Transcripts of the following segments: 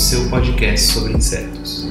seu podcast sobre insetos.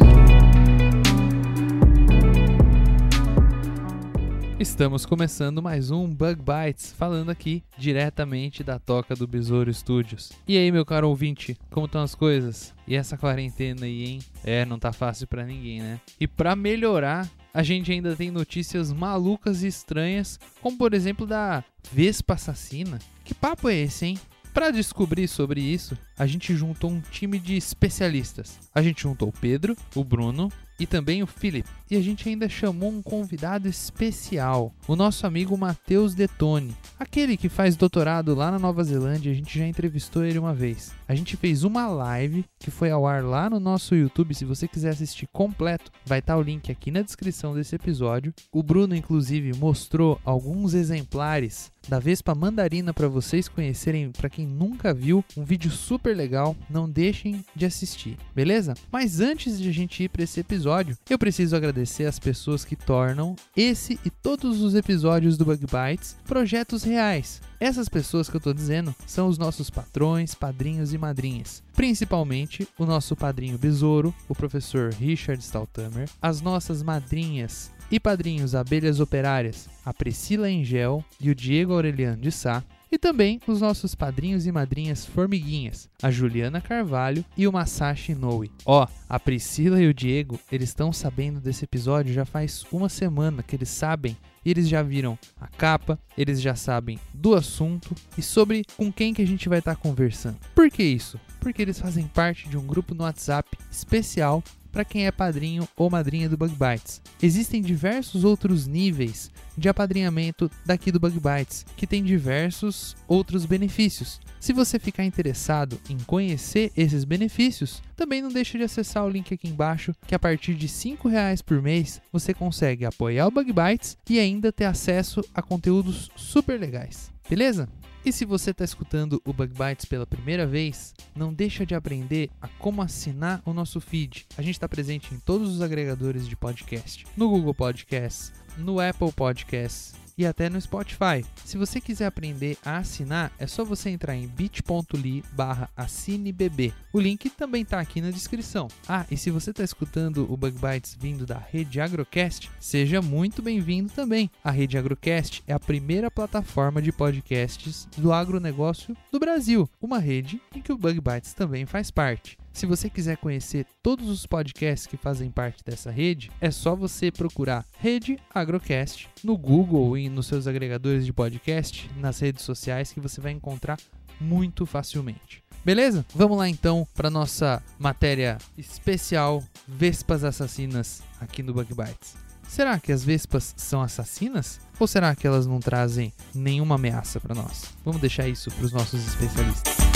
Estamos começando mais um Bug Bites, falando aqui diretamente da toca do Besouro Studios. E aí, meu caro ouvinte, como estão as coisas? E essa quarentena aí, hein? É, não tá fácil pra ninguém, né? E pra melhorar, a gente ainda tem notícias malucas e estranhas, como por exemplo da Vespa assassina. Que papo é esse, hein? Para descobrir sobre isso, a gente juntou um time de especialistas. A gente juntou o Pedro, o Bruno e também o Felipe. E a gente ainda chamou um convidado especial, o nosso amigo Matheus Detone, aquele que faz doutorado lá na Nova Zelândia. A gente já entrevistou ele uma vez. A gente fez uma live que foi ao ar lá no nosso YouTube. Se você quiser assistir completo, vai estar o link aqui na descrição desse episódio. O Bruno, inclusive, mostrou alguns exemplares da Vespa Mandarina para vocês conhecerem, para quem nunca viu, um vídeo super legal, não deixem de assistir, beleza? Mas antes de a gente ir para esse episódio, eu preciso agradecer as pessoas que tornam esse e todos os episódios do Bug Bites projetos reais. Essas pessoas que eu tô dizendo são os nossos patrões, padrinhos e madrinhas. Principalmente o nosso padrinho Besouro, o professor Richard Staltamer, as nossas madrinhas e padrinhos Abelhas Operárias, a Priscila Engel e o Diego Aureliano de Sá, e também os nossos padrinhos e madrinhas formiguinhas, a Juliana Carvalho e o Masashi Inoue. Ó, a Priscila e o Diego, eles estão sabendo desse episódio já faz uma semana que eles sabem eles já viram a capa, eles já sabem do assunto e sobre com quem que a gente vai estar conversando. Por que isso? Porque eles fazem parte de um grupo no WhatsApp especial para quem é padrinho ou madrinha do Bug Bites. Existem diversos outros níveis de apadrinhamento daqui do Bug Bites, que tem diversos outros benefícios. Se você ficar interessado em conhecer esses benefícios, também não deixe de acessar o link aqui embaixo, que a partir de 5 reais por mês você consegue apoiar o Bug Bites e ainda ter acesso a conteúdos super legais. Beleza? E se você está escutando o Bug Bites pela primeira vez, não deixa de aprender a como assinar o nosso feed. A gente está presente em todos os agregadores de podcast, no Google Podcasts, no Apple Podcasts e até no Spotify. Se você quiser aprender a assinar, é só você entrar em bit.ly barra assinebb. O link também está aqui na descrição. Ah, e se você está escutando o Bug Bites vindo da Rede Agrocast, seja muito bem-vindo também. A Rede Agrocast é a primeira plataforma de podcasts do agronegócio do Brasil, uma rede em que o Bug Bites também faz parte. Se você quiser conhecer todos os podcasts que fazem parte dessa rede, é só você procurar Rede Agrocast no Google e nos seus agregadores de podcast, nas redes sociais, que você vai encontrar muito facilmente. Beleza? Vamos lá então para nossa matéria especial Vespas Assassinas aqui no Bug Bites. Será que as vespas são assassinas? Ou será que elas não trazem nenhuma ameaça para nós? Vamos deixar isso para os nossos especialistas.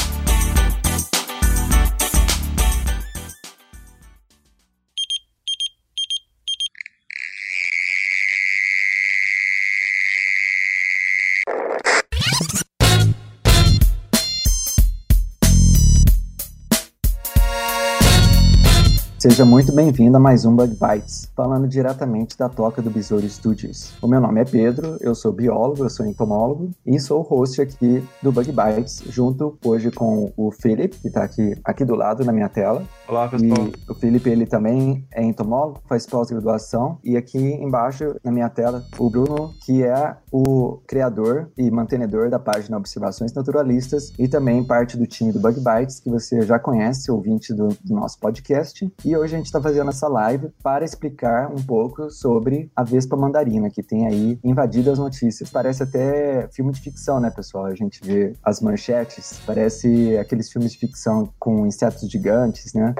Seja muito bem-vindo a mais um Bug Bites, falando diretamente da toca do Besouro Studios. O meu nome é Pedro, eu sou biólogo, eu sou entomólogo e sou o host aqui do Bug Bites, junto hoje com o Felipe, que está aqui, aqui do lado na minha tela. Olá, pessoal. E o Felipe, ele também é entomólogo, faz pós-graduação. E aqui embaixo, na minha tela, o Bruno, que é o criador e mantenedor da página Observações Naturalistas e também parte do time do Bug Bites, que você já conhece, ouvinte do, do nosso podcast. E hoje a gente está fazendo essa live para explicar um pouco sobre a Vespa Mandarina, que tem aí invadido as notícias. Parece até filme de ficção, né, pessoal? A gente vê as manchetes, parece aqueles filmes de ficção com insetos gigantes, né?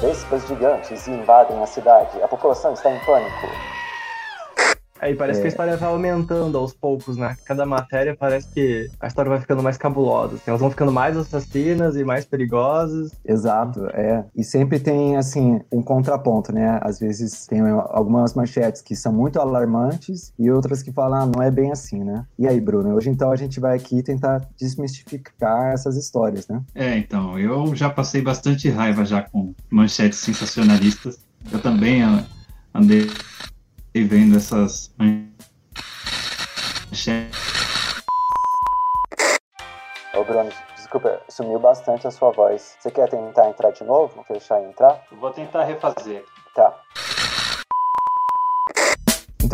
Vespas gigantes invadem a cidade. A população está em pânico. Aí parece É. que a história vai aumentando aos poucos, né? Cada matéria parece que a história vai ficando mais cabulosa. assim, elas vão ficando mais assassinas e mais perigosas. Exato, é. E sempre tem, assim, um contraponto, né? Às vezes tem algumas manchetes que são muito alarmantes e outras que falam, ah, não é bem assim, né? E aí, Bruno, hoje então a gente vai aqui tentar desmistificar essas histórias, né? É, então, eu já passei bastante raiva já com manchetes sensacionalistas. Eu também ah, andei vendo essas. Ô, Bruno, desculpa, sumiu bastante a sua voz. Você quer tentar entrar de novo? Fechar e entrar? Vou tentar refazer. Tá.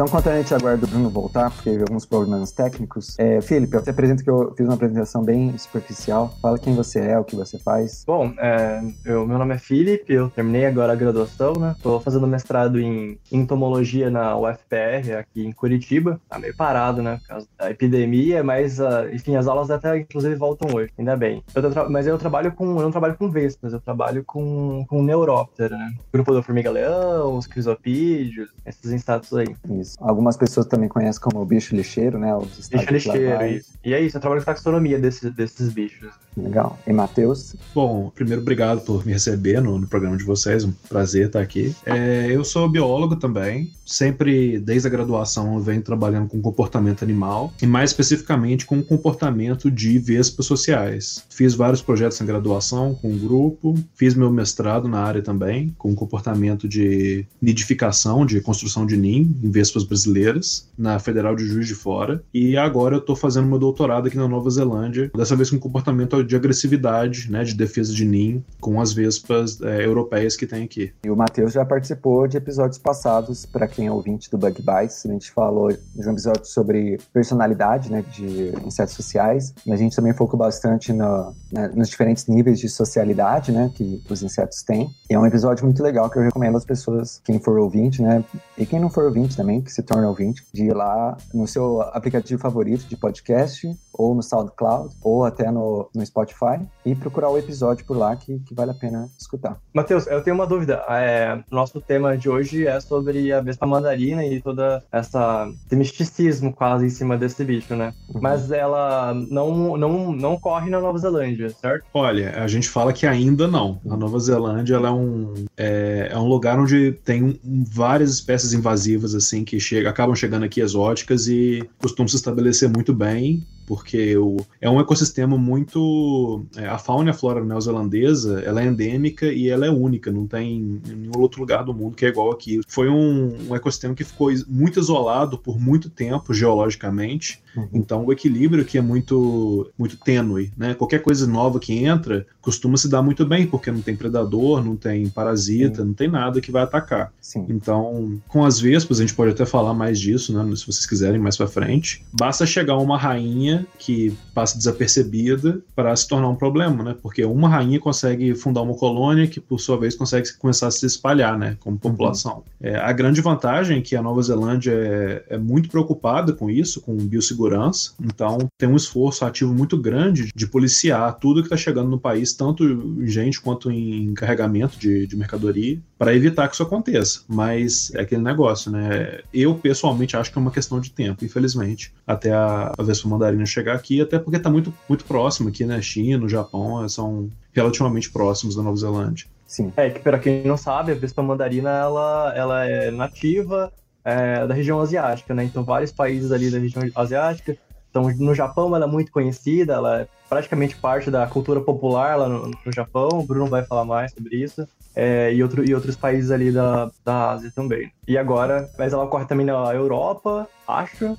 Então, enquanto a gente aguarda o Bruno voltar, porque teve alguns problemas técnicos, é, Felipe, eu te apresento que eu fiz uma apresentação bem superficial. Fala quem você é, o que você faz. Bom, é, eu, meu nome é Felipe, eu terminei agora a graduação, né? Tô fazendo mestrado em entomologia na UFPR, aqui em Curitiba. Tá meio parado, né? Por causa da epidemia, mas, ah, enfim, as aulas até inclusive voltam hoje, ainda bem. Eu tô mas eu trabalho com, eu não trabalho com vespas, eu trabalho com, com neuróptero, né? Grupo da formiga-leão, os crisopídeos, esses insetos aí. Isso. Algumas pessoas também conhecem como bicho lixeiro, né? Os Bicho lixeiro, isso. E é isso, eu trabalho com taxonomia desses, desses bichos. Legal. E Matheus? Bom, primeiro, obrigado por me receber no, no programa de vocês, um prazer estar aqui. É, eu sou biólogo também, sempre, desde a graduação, eu venho trabalhando com comportamento animal, e mais especificamente com o comportamento de vespas sociais. Fiz vários projetos em graduação com o grupo, fiz meu mestrado na área também, com comportamento de nidificação, de construção de ninho em vespas brasileiras, na Federal de Juiz de Fora, e agora eu estou fazendo meu doutorado aqui na Nova Zelândia, dessa vez com comportamento de agressividade, né, de defesa de ninho, com as vespas é, europeias que tem aqui. E o Matheus já participou de episódios passados, para quem é ouvinte do Bug Bites. A gente falou de um episódio sobre personalidade, né, de insetos sociais. E a gente também focou bastante no- né, nos diferentes níveis de socialidade, né, que os insetos têm. E é um episódio muito legal que eu recomendo às pessoas, quem for ouvinte, né, e quem não for ouvinte também, que se torna ouvinte, de ir lá no seu aplicativo favorito de podcast, ou no SoundCloud, ou até no, no Spotify, e procurar o episódio por lá que, que vale a pena escutar. Matheus, eu tenho uma dúvida. É, nosso tema de hoje é sobre a vespa mandarina e toda essa esse misticismo quase em cima desse bicho, né? Mas ela não, não, não corre na Nova Zelândia, certo? Olha, a gente fala que ainda não. A Nova Zelândia ela é, um, é, é um lugar onde tem um- várias espécies invasivas assim que chega, acabam chegando aqui exóticas e costumam se estabelecer muito bem, porque o, é um ecossistema muito. é, a fauna e a flora neozelandesa ela é endêmica e ela é única, não tem em nenhum outro lugar do mundo que é igual aqui. Foi um, um ecossistema que ficou muito isolado por muito tempo geologicamente. Então o equilíbrio aqui é muito muito tênue, né? Qualquer coisa nova que entra costuma se dar muito bem, porque não tem predador, não tem parasita, não tem nada que vai atacar. Sim. Então, com as vespas, a gente pode até falar mais disso, né? Se vocês quiserem mais pra frente. Basta chegar uma rainha que passa desapercebida para se tornar um problema, né? Porque uma rainha consegue fundar uma colônia que, por sua vez, consegue começar a se espalhar, né? Como população. É, a grande vantagem é que a Nova Zelândia é, é muito preocupada com isso, com biossegurança. Então, tem um esforço ativo muito grande de policiar tudo que está chegando no país, tanto em gente quanto em carregamento de, de mercadoria, para evitar que isso aconteça. Mas é aquele negócio, né? Eu, pessoalmente, acho que é uma questão de tempo, infelizmente, até a, a Vespa Mandarina chegar aqui, até porque está muito, muito próximo aqui, né? China, no Japão, são relativamente próximos da Nova Zelândia. Sim. É que, para quem não sabe, a vespa mandarina ela, ela é nativa é, da região asiática, né? Então, vários países ali da região asiática. Então, no Japão, ela é muito conhecida, ela é praticamente parte da cultura popular lá no, no Japão. O Bruno vai falar mais sobre isso. É, e, outro, e outros países ali da, da Ásia também. E agora, mas ela ocorre também na Europa, acho.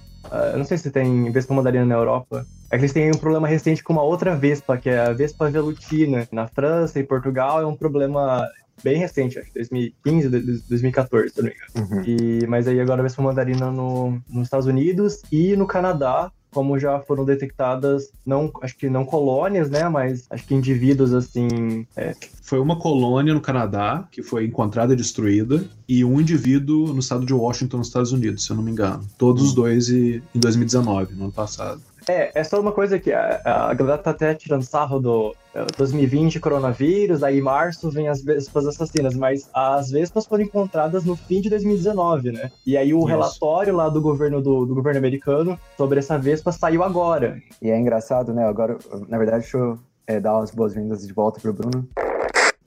Eu não sei se tem vespa mandarina na Europa. É que eles têm um problema recente com uma outra vespa, que é a vespa velutina. Na França e Portugal é um problema bem recente, acho que 2015, de- de- 2014, se não me engano. Uhum. E, mas aí agora a vespa mandarina no, nos Estados Unidos e no Canadá, como já foram detectadas, não, acho que não colônias, né, mas acho que indivíduos assim, é, Foi uma colônia no Canadá que foi encontrada e destruída, e um indivíduo no estado de Washington, nos Estados Unidos, se eu não me engano. Todos os dois e- em 2019, no ano passado. É, é só uma coisa que a, a galera tá até tirando sarro do é, 2020 coronavírus, aí em março vem as vespas assassinas, mas as vespas foram encontradas no fim de 2019, né? E aí o Isso. relatório lá do governo do, do governo americano sobre essa vespa saiu agora. E é engraçado, né? Agora, na verdade, deixa eu é, dar umas boas-vindas de volta pro Bruno.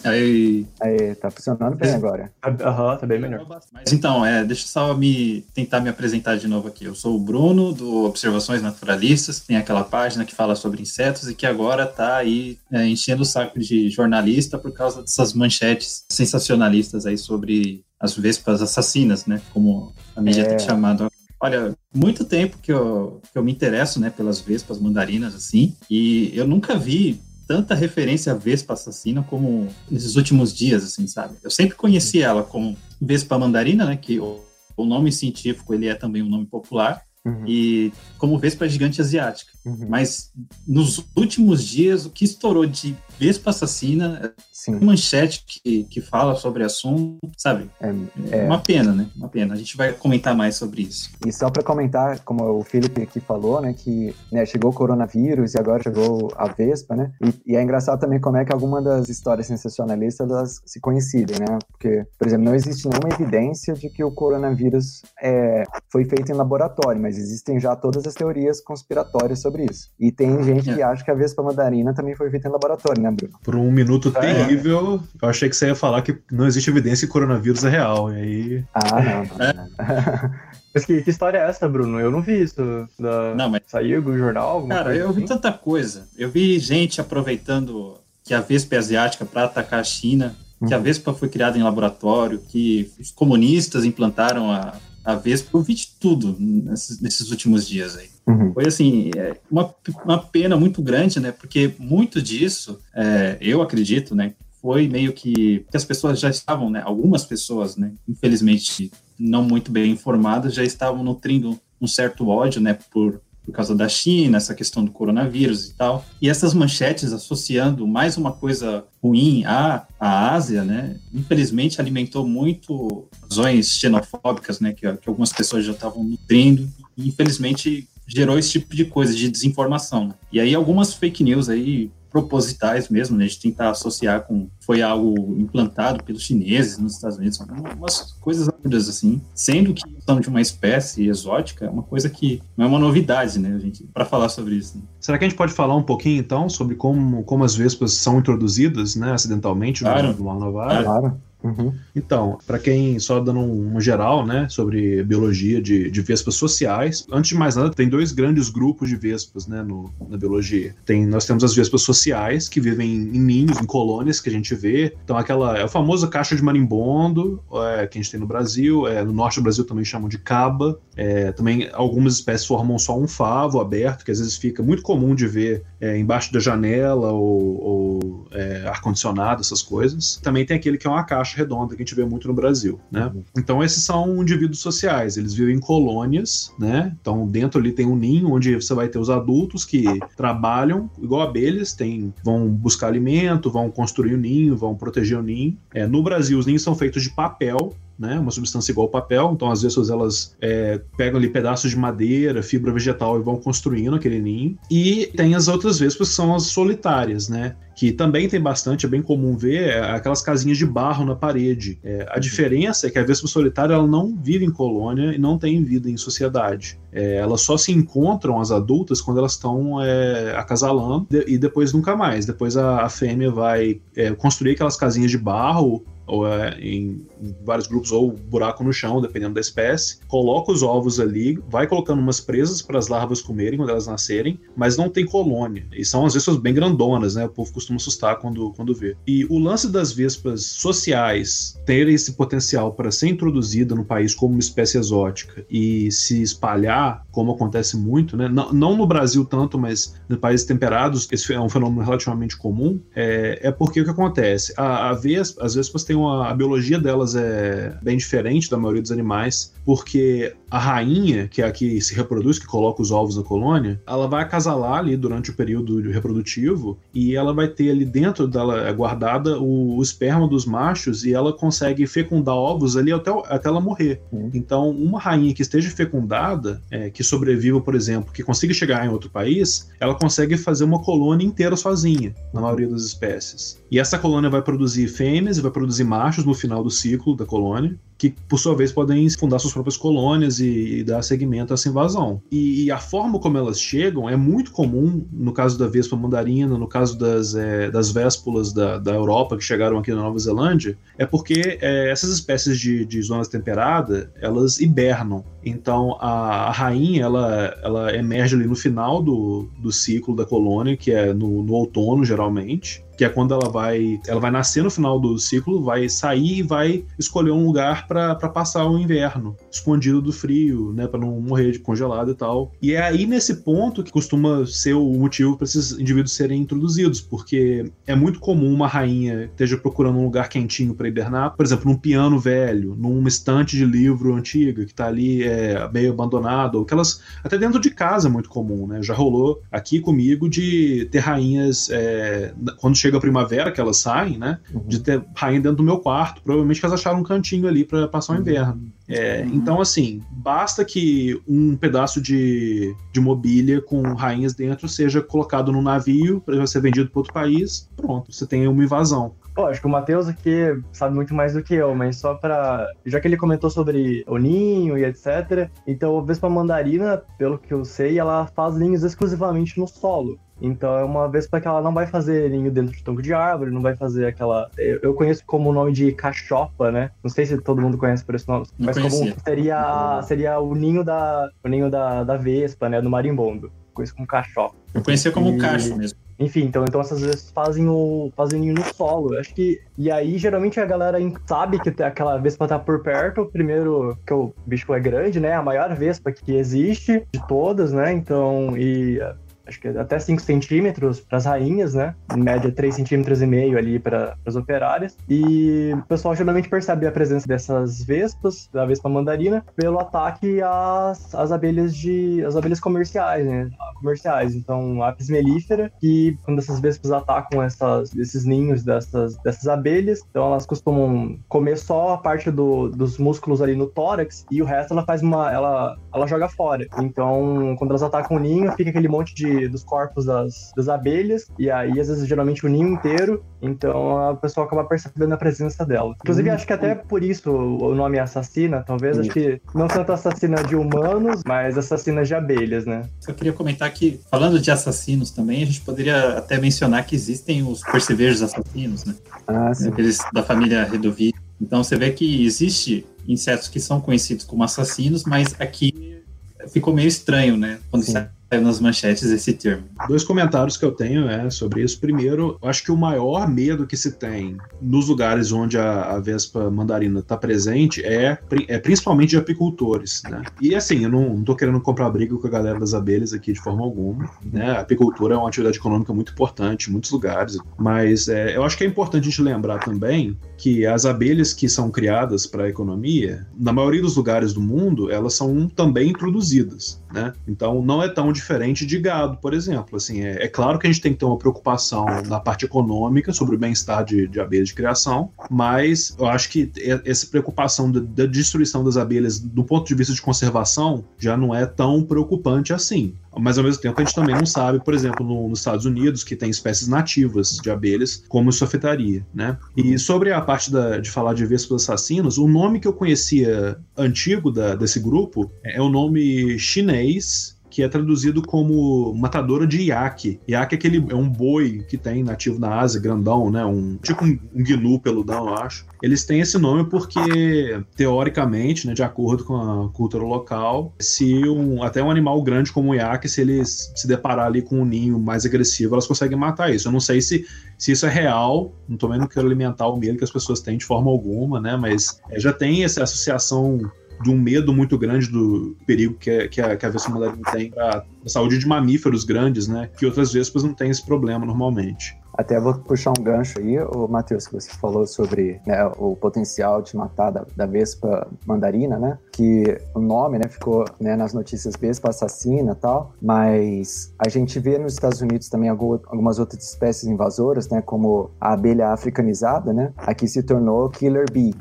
Aí, Aí, tá funcionando bem agora. Aham, tá bem melhor. Mas então, é, deixa eu só me tentar me apresentar de novo aqui. Eu sou o Bruno, do Observações Naturalistas, tem aquela página que fala sobre insetos e que agora está aí é, enchendo o saco de jornalista por causa dessas manchetes sensacionalistas aí sobre as vespas assassinas, né? Como a mídia É. tem chamado. Olha, muito tempo que eu, que eu me interesso, né, pelas vespas mandarinas, assim, e eu nunca vi tanta referência à vespa assassina como nesses últimos dias, assim, sabe? Eu sempre conheci ela como vespa mandarina, né, que o, o nome científico ele é também um nome popular, Uhum, e como vespa gigante asiática. uhum. Mas nos últimos dias, o que estourou de vespa assassina, Sim. é manchete que, que fala sobre assunto, sabe? É, É uma pena, né? Uma pena. A gente vai comentar mais sobre isso. E só para comentar, como o Felipe aqui falou, né, que né, chegou o coronavírus e agora chegou a Vespa, né? E, e é engraçado também como é que algumas das histórias sensacionalistas elas se coincidem, né? Porque, por exemplo, não existe nenhuma evidência de que o coronavírus é, foi feito em laboratório, mas existem já todas as teorias conspiratórias sobre isso. E tem gente que acha que a Vespa mandarina também foi feita em laboratório, né, Bruno? Por um minuto É. terrível, eu achei que você ia falar que não existe evidência que coronavírus é real. E aí. Ah, não. não, não. Mas que, que história é essa, Bruno? Eu não vi isso. Da... Não, mas Saiu do jornal? alguma Cara, coisa eu vi assim? tanta coisa. Eu vi gente aproveitando que a Vespa é asiática para atacar a China, que a Uhum. Vespa foi criada em laboratório, que os comunistas implantaram a, a Vespa. Eu vi de tudo nesses, nesses últimos dias aí. Uhum. Foi assim, é, uma, uma pena muito grande, né? Porque muito disso, é, eu acredito, né? Foi meio que, que as pessoas já estavam, né? Algumas pessoas, né? Infelizmente, não muito bem informadas, já estavam nutrindo um certo ódio, né? Por, por causa da China, essa questão do coronavírus e tal. E essas manchetes associando mais uma coisa ruim à, à Ásia, né? Infelizmente alimentou muito razões xenofóbicas, né? Que, que algumas pessoas já estavam nutrindo. E infelizmente gerou esse tipo de coisa, de desinformação. Né? E aí algumas fake news aí propositais mesmo, né, de tentar associar com foi algo implantado pelos chineses nos Estados Unidos, umas coisas absurdas assim, sendo que são de uma espécie exótica, é uma coisa que não é uma novidade, né, a gente para falar sobre isso. Né? Será que a gente pode falar um pouquinho então sobre como, como as vespas são introduzidas, né, acidentalmente Claro. no, no Mar Navarro? Claro. Uhum. Então, para quem só dando um, geral, né, sobre biologia de, de vespas sociais, antes de mais nada, tem dois grandes grupos de vespas, né, no, na biologia. Tem, nós temos as vespas sociais, que vivem em ninhos, em colônias, que a gente vê. Então, aquela é o famoso caixa de marimbondo, é, que a gente tem no Brasil, é, no norte do Brasil também chamam de caba. É, também algumas espécies formam só um favo aberto, que às vezes fica muito comum de ver é, embaixo da janela ou, ou é, ar-condicionado, essas coisas. Também tem aquele que é uma caixa redonda que a gente vê muito no Brasil, né? Então esses são indivíduos sociais, eles vivem em colônias, né? Então dentro ali tem um ninho onde você vai ter os adultos que trabalham igual abelhas, tem, vão buscar alimento, vão construir o ninho, vão proteger o ninho. É, no Brasil os ninhos são feitos de papel, né, uma substância igual ao papel, então às vezes elas é, pegam ali pedaços de madeira, fibra vegetal e vão construindo aquele ninho. E tem as outras vespas que são as solitárias, né, que também tem bastante, é bem comum ver, é aquelas casinhas de barro na parede. É, a diferença é que a vespa solitária ela não vive em colônia e não tem vida em sociedade. É, elas só se encontram, as adultas, quando elas estão é, acasalando e depois nunca mais. Depois a, a fêmea vai é, construir aquelas casinhas de barro ou em vários grupos, ou buraco no chão, dependendo da espécie, coloca os ovos ali, vai colocando umas presas para as larvas comerem quando elas nascerem, mas não tem colônia. E são as vespas bem grandonas, né? O povo costuma assustar quando, quando vê. E o lance das vespas sociais terem esse potencial para ser introduzida no país como uma espécie exótica e se espalhar, como acontece muito, né? Não, não no Brasil tanto, mas nos países temperados, esse é um fenômeno relativamente comum, é, é porque o que acontece? A, a vespa, as vespas têm uma, a biologia delas é bem diferente da maioria dos animais, porque a rainha, que é a que se reproduz, que coloca os ovos na colônia, ela vai acasalar ali durante o período reprodutivo e ela vai ter ali dentro dela guardada o, o esperma dos machos e ela consegue fecundar ovos ali até, até ela morrer. Uhum. Então, uma rainha que esteja fecundada, é, que sobreviva, por exemplo, que consiga chegar em outro país, ela consegue fazer uma colônia inteira sozinha, na maioria das espécies. E essa colônia vai produzir fêmeas e vai produzir machos no final do ciclo da colônia que por sua vez podem fundar suas próprias colônias e, e dar seguimento a essa invasão. E, e, a forma como elas chegam é muito comum no caso da vespa mandarina, no caso das, é, das véspulas da, da Europa que chegaram aqui na Nova Zelândia, é porque é, essas espécies de, de zonas temperadas elas hibernam. Então a, a, rainha ela, ela emerge ali no final do, do ciclo da colônia, que é no, no outono geralmente que é quando ela vai ela vai nascer no final do ciclo, vai sair e vai escolher um lugar para passar o inverno, escondido do frio, né, para não morrer de congelado e tal. E é aí nesse ponto que costuma ser o motivo para esses indivíduos serem introduzidos, porque é muito comum uma rainha esteja procurando um lugar quentinho para hibernar, por exemplo, num piano velho, numa estante de livro antiga que está ali é, meio abandonado, ou aquelas até dentro de casa é muito comum, né? Já rolou aqui comigo de ter rainhas é, quando chega a primavera, que elas saem, né? Uhum. De ter rainha dentro do meu quarto. Provavelmente que elas acharam um cantinho ali para passar o inverno. É, uhum. Então, assim, basta que um pedaço de, de mobília com rainhas dentro seja colocado no navio para ser vendido para outro país, pronto, você tem uma invasão. Pô, acho que o Matheus aqui sabe muito mais do que eu, mas só para Já que ele comentou sobre o ninho e etc. Então, a Vespa Mandarina, pelo que eu sei, ela faz ninhos exclusivamente no solo. Então é uma vespa que ela não vai fazer ninho dentro de tronco de árvore, não vai fazer aquela. Eu conheço como o nome de cachopa, né? Não sei se todo mundo conhece por esse nome, não mas conhecia. como seria, seria o ninho da o ninho da, da vespa, né? Do marimbondo. Conheço como cachopa. Eu conhecia como e... cacho mesmo. Enfim, então, então essas vezes fazem o fazem ninho no solo. Eu acho que e aí geralmente a galera sabe que aquela vespa tá por perto, primeiro que o bicho é grande, né? A maior vespa que existe de todas, né? Então, e acho que até 5 centímetros para as rainhas, né? Em média 3 centímetros e meio ali para as operárias. E o pessoal geralmente percebe a presença dessas vespas, da vespa mandarina, pelo ataque às, às abelhas de as abelhas comerciais, né? Comerciais. Então, a apis mellifera, que quando essas vespas atacam essas, esses ninhos dessas, dessas abelhas, então elas costumam comer só a parte do, dos músculos ali no tórax e o resto ela faz uma ela ela joga fora. Então, quando elas atacam o ninho, fica aquele monte de dos corpos das, das abelhas, e aí, às vezes, geralmente o ninho inteiro, então a pessoa acaba percebendo a presença dela. Inclusive, hum. acho que até por isso o nome é assassina, talvez, acho que não tanto assassina de humanos, mas assassina de abelhas, né? Eu queria comentar que, falando de assassinos também, a gente poderia até mencionar que existem os percevejos assassinos, né? Ah, sim. Aqueles da família Redovi. Então você vê que existe insetos que são conhecidos como assassinos, mas aqui ficou meio estranho, né? Quando Sim nas manchetes esse termo. Dois comentários que eu tenho é sobre isso. Primeiro, eu acho que o maior medo que se tem nos lugares onde a, a Vespa mandarina está presente é, é principalmente de apicultores, né? E assim, eu não, tô querendo comprar briga com a galera das abelhas aqui de forma alguma, né? A apicultura é uma atividade econômica muito importante em muitos lugares, mas é, eu acho que é importante a gente lembrar também que as abelhas que são criadas para a economia, na maioria dos lugares do mundo, elas são também introduzidas, né? Então não é tão diferente de gado, por exemplo. Assim, é, é, claro que a gente tem que ter uma preocupação na parte econômica sobre o bem-estar de, de abelhas de criação, mas eu acho que essa preocupação da, da destruição das abelhas do ponto de vista de conservação já não é tão preocupante assim. Mas ao mesmo tempo a gente também não sabe, por exemplo, no, nos Estados Unidos, que tem espécies nativas de abelhas, como isso afetaria, né? E sobre a parte da, de falar de vespas assassinos, o nome que eu conhecia antigo da, desse grupo é o nome chinês que é traduzido como matadora de iaque. Iaque é, aquele, é um boi que tem nativo na Ásia, grandão, né? Um, tipo um, um gnu peludão, eu acho. Eles têm esse nome porque, teoricamente, né, de acordo com a cultura local, se um, até um animal grande como o iaque, se eles se deparar ali com um ninho mais agressivo, elas conseguem matar isso. Eu não sei se, se isso é real, não também não quero alimentar o medo que as pessoas têm de forma alguma, né? Mas é, já tem essa associação de um medo muito grande do perigo que, que a, que a vespa mandarina tem para a saúde de mamíferos grandes, né? Que outras vespas não têm esse problema normalmente. Até vou puxar um gancho aí, o Matheus, que você falou sobre né, o potencial de matar da, da vespa mandarina, né? Que o nome, né, ficou né, nas notícias vespa assassina tal, mas a gente vê nos Estados Unidos também algumas outras espécies invasoras, né, como a abelha africanizada, né? Aqui se tornou killer bee,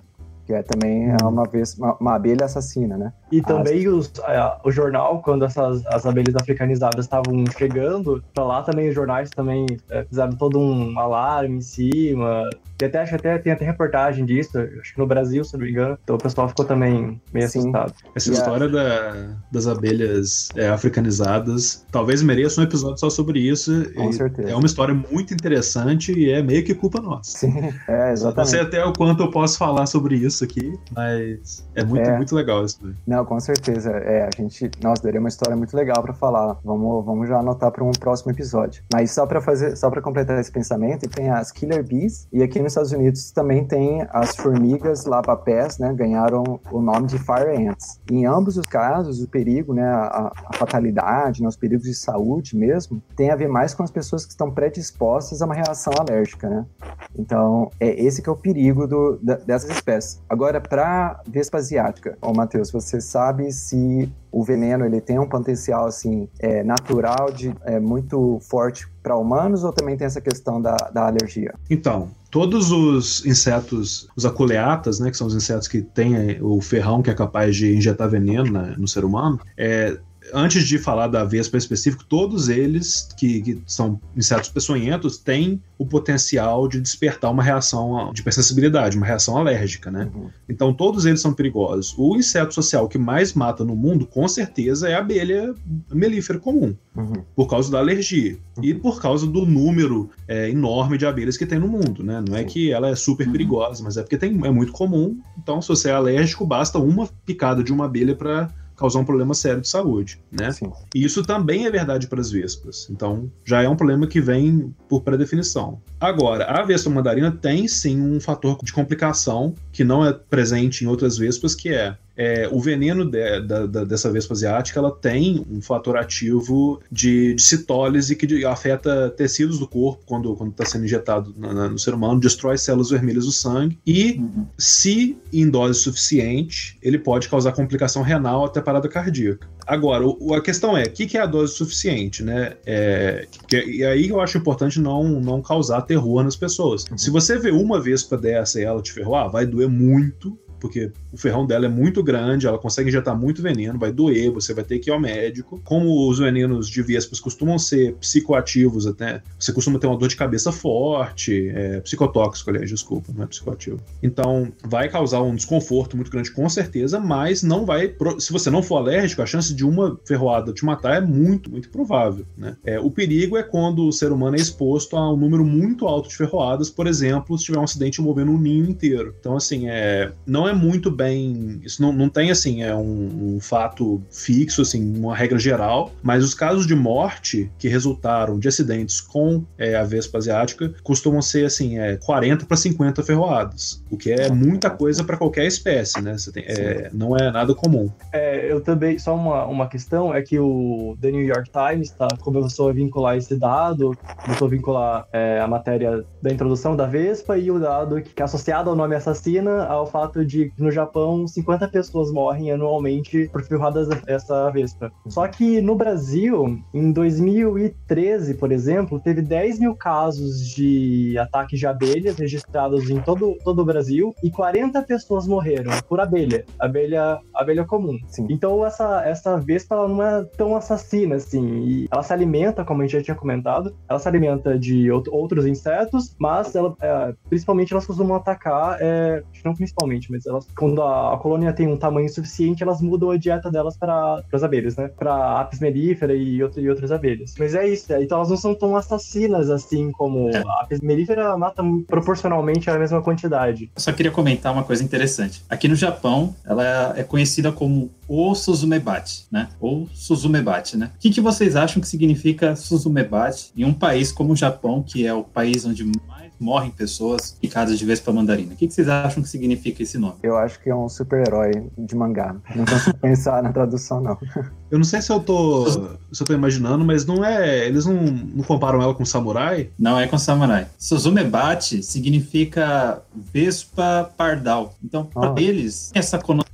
que é também é uma, vez, uma, uma abelha assassina, né? E também os, a, o jornal, quando essas as abelhas africanizadas estavam chegando, pra lá também os jornais também é, fizeram todo um alarme em cima, e até, acho até tem até reportagem disso, acho que no Brasil, se não me engano. Então o pessoal ficou também meio Sim. assustado. Essa e história a... da, das abelhas é, africanizadas talvez mereça um episódio só sobre isso. Com certeza. É uma história muito interessante e é meio que culpa nossa. Sim, é, exatamente. Não sei até o quanto eu posso falar sobre isso aqui, mas é muito, é. muito legal isso. Não, com certeza. É, a gente, nós daria uma história muito legal para falar. Vamos, vamos já anotar para um próximo episódio. Mas só para fazer, só para completar esse pensamento, tem as Killer Bees e aqui no Estados Unidos também tem as formigas lava-pés, né, ganharam o nome de fire ants. Em ambos os casos, o perigo, né, a, a fatalidade, né, os perigos de saúde mesmo, tem a ver mais com as pessoas que estão predispostas a uma reação alérgica, né? Então, é esse que é o perigo do, da, dessas espécies. Agora, para vespa asiática, ô Matheus, você sabe se o veneno ele tem um potencial assim é, natural de é, muito forte para humanos ou também tem essa questão da, da alergia? Então, todos os insetos, os aculeatas, né, que são os insetos que têm o ferrão que é capaz de injetar veneno né, no ser humano, é, antes de falar da vespa específico, todos eles, que, que, são insetos peçonhentos, têm o potencial de despertar uma reação de hipersensibilidade, uma reação alérgica, né? Uhum. Então, todos eles são perigosos. O inseto social que mais mata no mundo, com certeza, é a abelha melífera comum, uhum. por causa da alergia uhum. e por causa do número é, enorme de abelhas que tem no mundo, né? Não é que ela é super uhum. perigosa, mas é porque tem, é muito comum. Então, se você é alérgico, basta uma picada de uma abelha para causar um problema sério de saúde, né? Sim. E isso também é verdade para as vespas. Então, já é um problema que vem por pré-definição. Agora, a vespa mandarina tem sim um fator de complicação que não é presente em outras vespas, que é é, o veneno de, da, da, dessa vespa asiática ela tem um fator ativo de, de citólise que de, afeta tecidos do corpo quando está sendo injetado na, na, no ser humano, destrói células vermelhas do sangue e, uhum. se em dose suficiente, ele pode causar complicação renal até parada cardíaca. Agora, o, a questão é, o que, que, é a dose suficiente, né? É, que, e aí eu acho importante não, não causar terror nas pessoas. Uhum. Se você vê uma vespa dessa e ela te ferroar, vai doer muito, porque o ferrão dela é muito grande, ela consegue injetar muito veneno, vai doer, você vai ter que ir ao médico. Como os venenos de vespas costumam ser psicoativos até, você costuma ter uma dor de cabeça forte, é, psicotóxico, aliás, desculpa, não é psicoativo. Então, vai causar um desconforto muito grande, com certeza, mas não vai. Se você não for alérgico, a chance de uma ferroada te matar é muito, muito provável. Né? É, o perigo é quando o ser humano é exposto a um número muito alto de ferroadas, por exemplo, se tiver um acidente envolvendo um ninho inteiro. Então, assim, é, não é muito bem. Isso não, não tem, assim, é um, um fato fixo, assim, uma regra geral, mas os casos de morte que resultaram de acidentes com é, a Vespa asiática costumam ser, assim, é, 40 para 50 ferroadas, o que é muita coisa para qualquer espécie, né? Tem, é, não é nada comum. É, eu também, só uma, uma questão é que o The New York Times tá, começou a vincular esse dado, começou a vincular é, a matéria da introdução da Vespa e o dado que, que é associado ao nome assassina ao fato de no Japão 50 pessoas morrem anualmente por ferradas dessa vespa. Só que no Brasil, em 2013, por exemplo, teve 10 mil casos de ataques de abelhas registrados em todo, todo o Brasil e 40 pessoas morreram por abelha, abelha, abelha comum. Sim. Então essa, essa vespa ela não é tão assassina assim. E ela se alimenta, como a gente já tinha comentado, ela se alimenta de outros insetos, mas ela, é, principalmente elas costumam atacar, é, não principalmente, mas elas, quando a, a, colônia tem um tamanho suficiente, elas mudam a dieta delas para as abelhas, né? Para apis mellifera e, outro, e outras abelhas. Mas é isso, então elas não são tão assassinas assim como é. a apis mellifera mata proporcionalmente a mesma quantidade. Eu só queria comentar uma coisa interessante. Aqui no Japão, ela é conhecida como o Suzumebate, né? Ou Suzumebate, né? O que, que vocês acham que significa Suzumebate em um país como o Japão, que é o país onde mais morrem pessoas picadas de vespa mandarina. O que, que vocês acham que significa esse nome? Eu acho que é um super-herói de mangá. Não consigo pensar na tradução, não. Eu não sei se eu tô, se eu tô imaginando, mas não é. Eles não, não comparam ela com samurai? Não é com samurai. Suzumebate significa vespa pardal. Então, para Ah. eles, essa conotação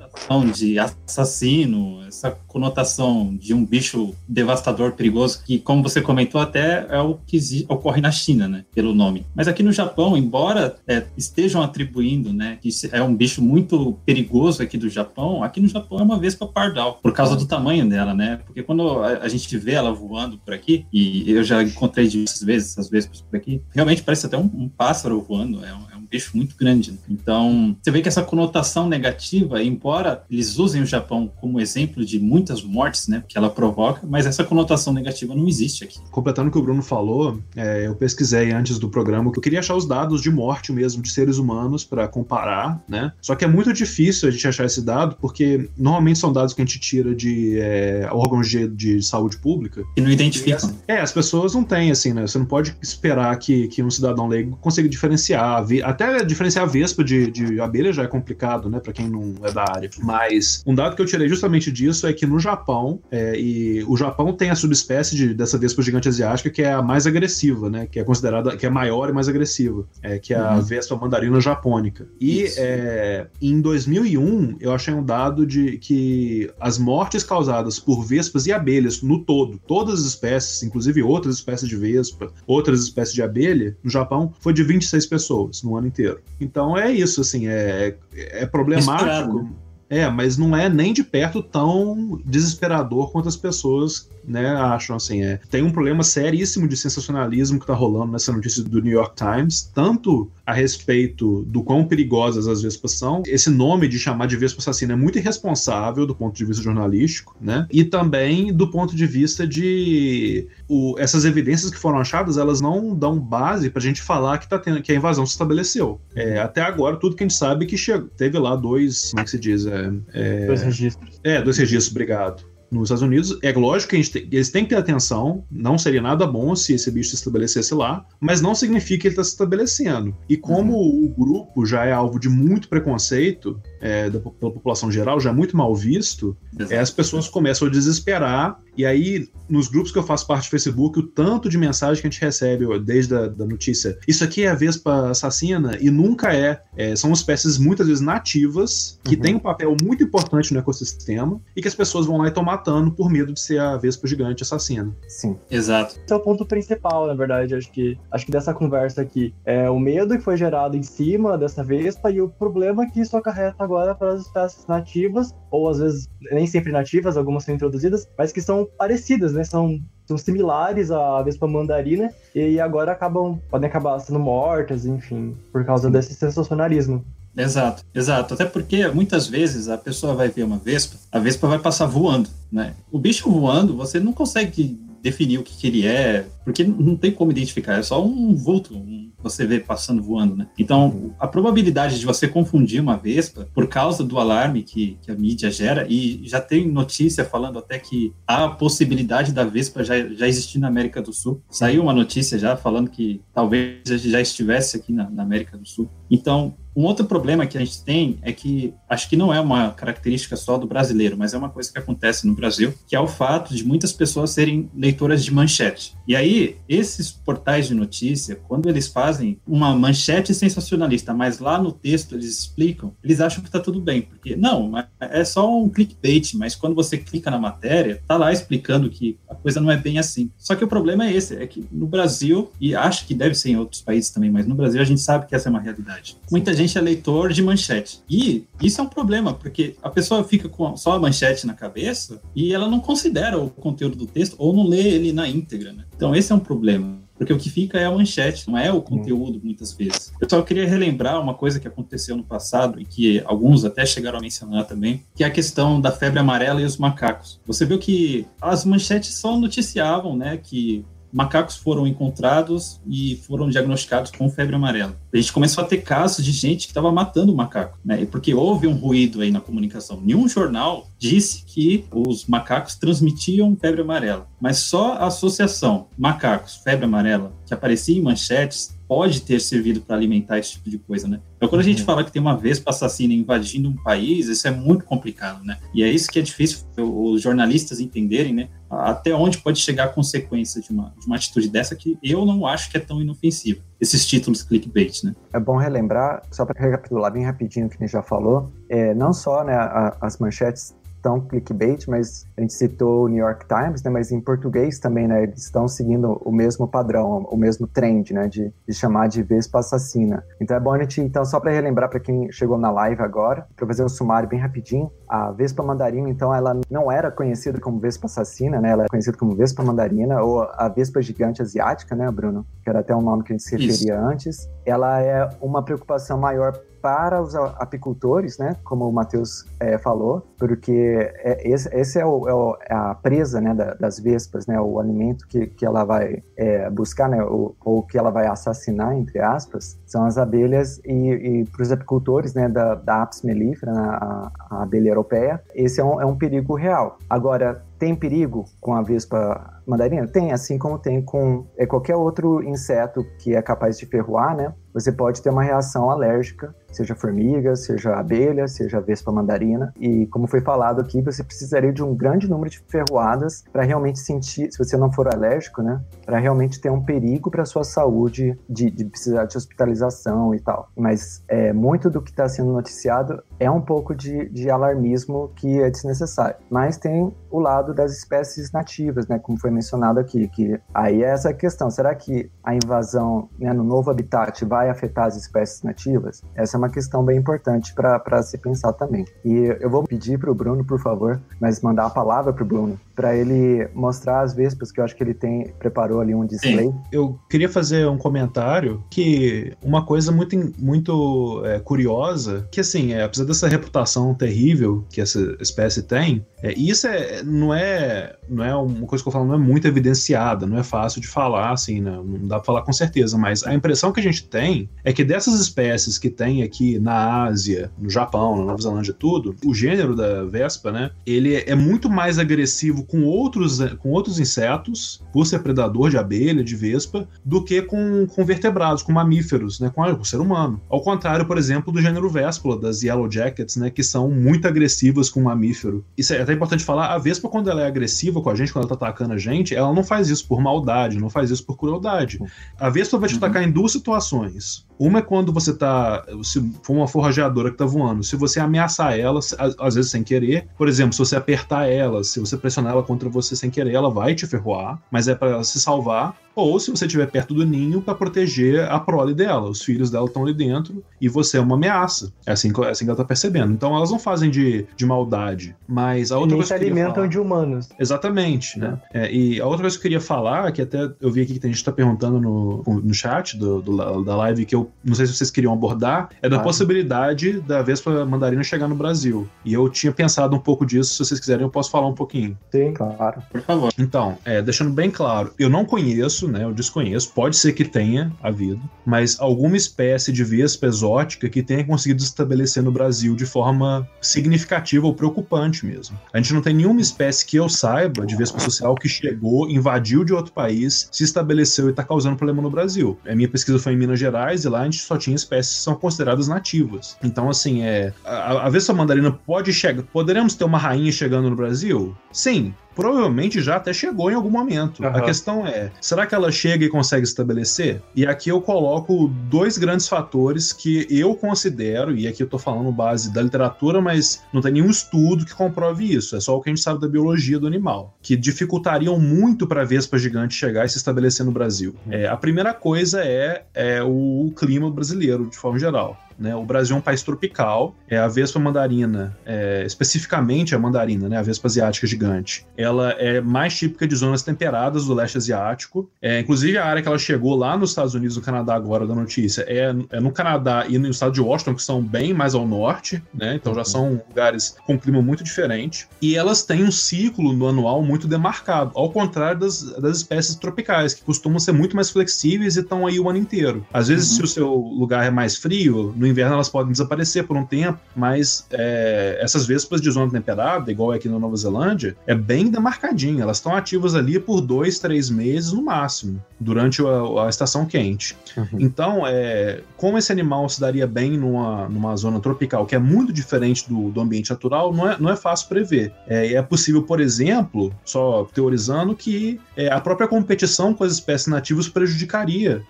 de assassino, essa conotação de um bicho devastador, perigoso, que, como você comentou, até é o que ocorre na China, né? Pelo nome. Mas aqui no Japão, embora é, estejam atribuindo, né, que é um bicho muito perigoso aqui do Japão, aqui no Japão é uma vespa pardal, por causa do tamanho dela, né? Porque quando a, a gente vê ela voando por aqui, e eu já encontrei diversas vezes essas vespas por aqui, realmente parece até um, um pássaro voando, é um, é um bicho muito grande. né? Então, você vê que essa conotação negativa, embora eles usem o Japão como exemplo de muitas mortes, né, que ela provoca, mas essa conotação negativa não existe aqui. Completando o que o Bruno falou, é, eu pesquisei antes do programa que eu queria achar os dados de morte mesmo de seres humanos para comparar, né? Só que é muito difícil a gente achar esse dado porque normalmente são dados que a gente tira de é, órgãos de, de saúde pública. E não identificam. É, as pessoas não têm, assim, né? Você não pode esperar que, que um cidadão leigo consiga diferenciar. a ve- Até diferenciar a vespa de, de abelha já é complicado, né? Pra quem não é da área. Mas um dado que eu tirei justamente disso é que no Japão, é, e o Japão tem a subespécie de- dessa vespa gigante asiática que é a mais agressiva, né? Que é considerada, que é maior e mais agressiva, é, que é a Uhum. vespa mandarina japônica. E é, em 2001, eu achei um dado de que as mortes causadas por vespas e abelhas no todo, todas as espécies, inclusive outras espécies de vespa, outras espécies de abelha, no Japão, foi de 26 pessoas no ano inteiro. Então é isso, assim, é, é problemático. Misturado. É, mas não é nem de perto tão desesperador quanto as pessoas né, acham assim. É. Tem um problema seríssimo de sensacionalismo que tá rolando nessa notícia do New York Times, tanto a respeito do quão perigosas as vespas são. Esse nome de chamar de vespa assassina é muito irresponsável do ponto de vista jornalístico, né? E também do ponto de vista de o- essas evidências que foram achadas, elas não dão base pra gente falar que, tá tendo, que a invasão se estabeleceu. É, até agora, tudo que a gente sabe é que chegou, teve lá dois, como é que se diz? É, é, Dois registros. é, dois registros, obrigado. Nos Estados Unidos, é lógico que a gente tem- eles têm que ter atenção, não seria nada bom se esse bicho se estabelecesse lá, mas não significa que ele está se estabelecendo. E como o grupo já é alvo de muito preconceito é, da, pela população geral, já é muito mal visto, é, as pessoas começam a desesperar, e aí, nos grupos que eu faço parte do Facebook, o tanto de mensagem que a gente recebe ó, desde a da notícia, isso aqui é a vespa assassina, e nunca é. É, são espécies muitas vezes nativas, que Uhum. têm um papel muito importante no ecossistema, e que as pessoas vão lá e estão matando por medo de ser a vespa gigante assassina. Sim. Exato. Esse é o ponto principal, na verdade, acho que, acho que dessa conversa aqui. É o medo que foi gerado em cima dessa vespa e o problema que isso acarreta agora para as espécies nativas, ou às vezes nem sempre nativas, algumas são introduzidas, mas que são parecidas, né? São, são similares à vespa mandarina e agora acabam, podem acabar sendo mortas, enfim, por causa desse sensacionalismo. Exato, exato. Até porque muitas vezes a pessoa vai ver uma vespa, a vespa vai passar voando, né? O bicho voando, você não consegue definir o que, que ele é, porque não tem como identificar, é só um vulto, um- você vê passando voando, né? Então, a probabilidade de você confundir uma vespa por causa do alarme que, que a mídia gera, e já tem notícia falando até que há a possibilidade da vespa já, já existir na América do Sul. Saiu uma notícia já falando que talvez já estivesse aqui na, na América do Sul. Então, um outro problema que a gente tem é que acho que não é uma característica só do brasileiro, mas é uma coisa que acontece no Brasil, que é o fato de muitas pessoas serem leitoras de manchete. E aí, esses portais de notícia, quando eles fazem uma manchete sensacionalista, mas lá no texto eles explicam, eles acham que tá tudo bem, porque não, é só um clickbait, mas quando você clica na matéria, tá lá explicando que a coisa não é bem assim. Só que o problema é esse, é que no Brasil, e acho que deve ser em outros países também, mas no Brasil a gente sabe que essa é uma realidade. Muita gente é leitor de manchete. E isso é um problema, porque a pessoa fica com só a manchete na cabeça e ela não considera o conteúdo do texto ou não lê ele na íntegra, né? Então esse é um problema. Porque o que fica é a manchete, não é o conteúdo, muitas vezes. Eu só queria relembrar uma coisa que aconteceu no passado e que alguns até chegaram a mencionar também, que é a questão da febre amarela e os macacos. Você viu que as manchetes só noticiavam, né, que macacos foram encontrados e foram diagnosticados com febre amarela. A gente começou a ter casos de gente que estava matando o macaco, né? Porque houve um ruído aí na comunicação. Nenhum jornal disse que os macacos transmitiam febre amarela. mas só a associação macacos, febre amarela, que aparecia em manchetes, pode ter servido para alimentar esse tipo de coisa, né? Então, quando a gente uhum. fala que tem uma vespa assassina invadindo um país, isso é muito complicado, né? E é isso que é difícil os jornalistas entenderem, né? Até onde pode chegar a consequência de uma, de uma atitude dessa que eu não acho que é tão inofensiva. Esses títulos clickbait, né? É bom relembrar, só para recapitular bem rapidinho o que a gente já falou, é, não só né, a, as manchetes tão clickbait, mas a gente citou o New York Times, né, mas em português também, né, eles estão seguindo o mesmo padrão, o mesmo trend, né, de, de chamar de Vespa assassina. Então é bom a gente, então só para relembrar para quem chegou na live agora, para fazer um sumário bem rapidinho, a Vespa mandarina, então ela não era conhecida como Vespa assassina, né, ela era conhecida como Vespa mandarina ou a Vespa gigante asiática, né, Bruno, que era até um nome que a gente se referia Isso. antes. Ela é uma preocupação maior para os apicultores, né, como o Matheus é, falou, porque é, esse, esse é, o, é, o, é, a presa né, da, das vespas, né, o alimento que, que ela vai é, buscar, né, ou, ou, que ela vai assassinar, entre aspas, são as abelhas e, e para os apicultores né, da, da Apis mellifera, né, a, a abelha europeia, esse é um, é um perigo real. Agora, tem perigo com a vespa mandarina? Tem, assim como tem com é, qualquer outro inseto que é capaz de ferroar, né? Você pode ter uma reação alérgica, seja formiga, seja abelha, seja vespa mandarina. E como foi falado aqui, você precisaria de um grande número de ferroadas para realmente sentir, se você não for alérgico, né? Para realmente ter um perigo para sua saúde, de, de, precisar de hospitalização e tal. Mas é, muito do que está sendo noticiado é um pouco de, de alarmismo que é desnecessário. Mas tem o lado das espécies nativas, né, como foi mencionado aqui, que aí é essa questão, será que a invasão né, no novo habitat vai afetar as espécies nativas? Essa é uma questão bem importante para se pensar também. E eu vou pedir para o Bruno, por favor, mas mandar a palavra para o Bruno, para ele mostrar as vespas que eu acho que ele tem preparou ali um display. Sim. Eu queria fazer um comentário que uma coisa muito, muito é, curiosa, que assim, é, apesar dessa reputação terrível que essa espécie tem, é, isso é, não é não é uma coisa que eu falo, não é muito evidenciada, não é fácil de falar, assim, né? não dá pra falar com certeza, mas a impressão que a gente tem é que dessas espécies que tem aqui na Ásia, no Japão, na Nova Zelândia, tudo, o gênero da Vespa, né, ele é muito mais agressivo com outros, com outros insetos, por ser predador de abelha, de vespa, do que com, com vertebrados, com mamíferos, né, com, com o ser humano. Ao contrário, por exemplo, do gênero Véspula, das Yellow Jackets, né, que são muito agressivas com mamífero. Isso é até importante falar, a Vespa, quando ela é agressiva com a gente, quando ela tá atacando a gente, ela não faz isso por maldade, não faz isso por crueldade. A Vespa vai te uhum. atacar em duas situações. Uma é quando você tá. Se for uma forrageadora que tá voando, se você ameaçar ela, às vezes sem querer, por exemplo, se você apertar ela, se você pressionar ela contra você sem querer, ela vai te ferroar, mas é para se salvar ou se você estiver perto do ninho para proteger a prole dela. Os filhos dela estão ali dentro e você é uma ameaça. É assim, é assim que ela tá percebendo. Então elas não fazem de, de maldade. Mas a outra coisa. se alimentam falar... de humanos. Exatamente, né? É, e a outra coisa que eu queria falar, que até eu vi aqui que a gente tá perguntando no, no chat do, do, da live, que eu não sei se vocês queriam abordar, é da ah. possibilidade da Vespa Mandarina chegar no Brasil. E eu tinha pensado um pouco disso, se vocês quiserem eu posso falar um pouquinho. Sim, claro. Por favor. Então, é, deixando bem claro, eu não conheço né? Eu desconheço. Pode ser que tenha havido, mas alguma espécie de vespa exótica que tenha conseguido se estabelecer no Brasil de forma significativa ou preocupante mesmo. A gente não tem nenhuma espécie que eu saiba de vespa social que chegou, invadiu de outro país, se estabeleceu e está causando problema no Brasil. A minha pesquisa foi em Minas Gerais e lá a gente só tinha espécies que são consideradas nativas. Então, assim, é a, a vespa mandarina pode chegar. Poderemos ter uma rainha chegando no Brasil? Sim, provavelmente já até chegou em algum momento. Uhum. A questão é, será que ela chega e consegue estabelecer? E aqui eu coloco dois grandes fatores que eu considero, e aqui eu tô falando base da literatura, mas não tem nenhum estudo que comprove isso, é só o que a gente sabe da biologia do animal, que dificultariam muito para a vespa gigante chegar e se estabelecer no Brasil. Uhum. É, a primeira coisa é, é o clima brasileiro, de forma geral. Né? O Brasil é um país tropical, é a vespa mandarina, é, especificamente a mandarina, né? a vespa asiática gigante, ela é mais típica de zonas temperadas do leste asiático. É, inclusive, a área que ela chegou lá nos Estados Unidos, no Canadá, agora da notícia, é, é no Canadá e no estado de Washington, que são bem mais ao norte, né? então já são lugares com clima muito diferente. E elas têm um ciclo no anual muito demarcado, ao contrário das, das espécies tropicais, que costumam ser muito mais flexíveis e estão aí o ano inteiro. Às vezes, uhum. se o seu lugar é mais frio, no inverno elas podem desaparecer por um tempo, mas é, essas vespas de zona temperada, igual é aqui na Nova Zelândia, é bem demarcadinha. Elas estão ativas ali por dois, três meses no máximo, durante a, a estação quente. Uhum. Então, é, como esse animal se daria bem numa, numa zona tropical, que é muito diferente do, do ambiente natural, não é, não é fácil prever. É, é possível, por exemplo, só teorizando, que é, a própria competição com as espécies nativas prejudicaria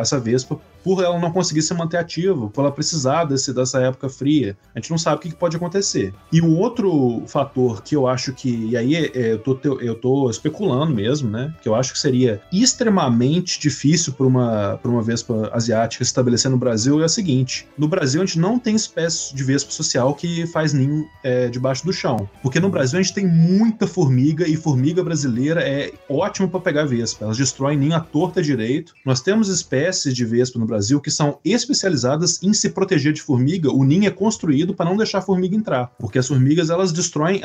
essa vespa por ela não conseguir se manter ativa, por ela precisar desse, dessa época fria. A gente não sabe o que pode acontecer. E o outro fator que eu acho que, e aí é, eu, tô, eu tô especulando mesmo, né? Que eu acho que seria extremamente difícil para uma, uma vespa asiática se estabelecer no Brasil é o seguinte: no Brasil a gente não tem espécie de vespa social que faz ninho é, debaixo do chão. Porque no Brasil a gente tem muita formiga e formiga brasileira é ótimo para pegar vespa. Elas destroem ninho à torta direito. Nós temos espécies de vespa no Brasil que são especializadas em se proteger de formiga. O ninho é construído para não deixar a formiga entrar, porque as formigas elas destroem,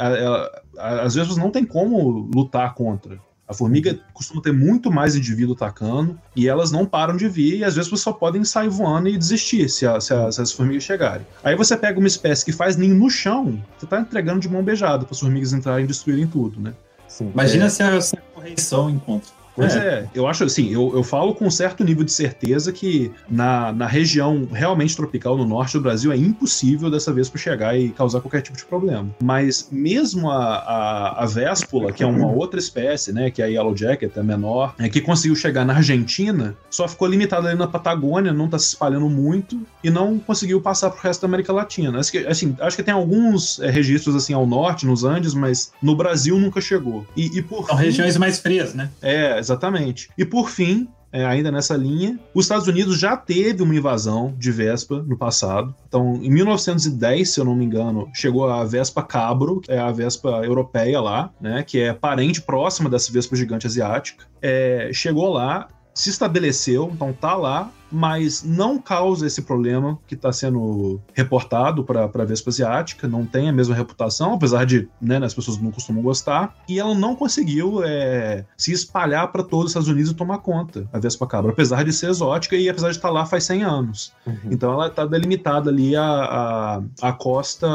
às vezes não tem como lutar contra. A formiga costuma ter muito mais indivíduo atacando e elas não param de vir e às vezes você só podem sair voando e desistir se, a, se, a, se as formigas chegarem. Aí você pega uma espécie que faz ninho no chão, você está entregando de mão beijada para as formigas entrarem e destruírem tudo, né? Sim. Imagina é... se, a, se a correição encontra. Pois é. é. eu acho assim, eu, eu falo com um certo nível de certeza que na, na região realmente tropical no norte do Brasil é impossível dessa vez para chegar e causar qualquer tipo de problema. Mas mesmo a, a, a véspula, que é uma outra espécie, né, que é a Yellow Jacket, é menor, é, que conseguiu chegar na Argentina, só ficou limitada ali na Patagônia, não está se espalhando muito e não conseguiu passar pro resto da América Latina. Acho que, assim, acho que tem alguns é, registros assim ao norte, nos Andes, mas no Brasil nunca chegou. E, e por São fim, regiões mais frias, né? É, Exatamente. E por fim, é, ainda nessa linha, os Estados Unidos já teve uma invasão de Vespa no passado. Então, em 1910, se eu não me engano, chegou a Vespa cabro, que é a Vespa europeia lá, né, que é parente próxima dessa Vespa gigante asiática. É, chegou lá, se estabeleceu, então tá lá, mas não causa esse problema que está sendo reportado para a Vespa Asiática, não tem a mesma reputação, apesar de né, as pessoas não costumam gostar, e ela não conseguiu é, se espalhar para todos os Estados Unidos e tomar conta, a Vespa Cabra, apesar de ser exótica e apesar de estar tá lá faz 100 anos. Uhum. Então ela está delimitada ali a, a, a costa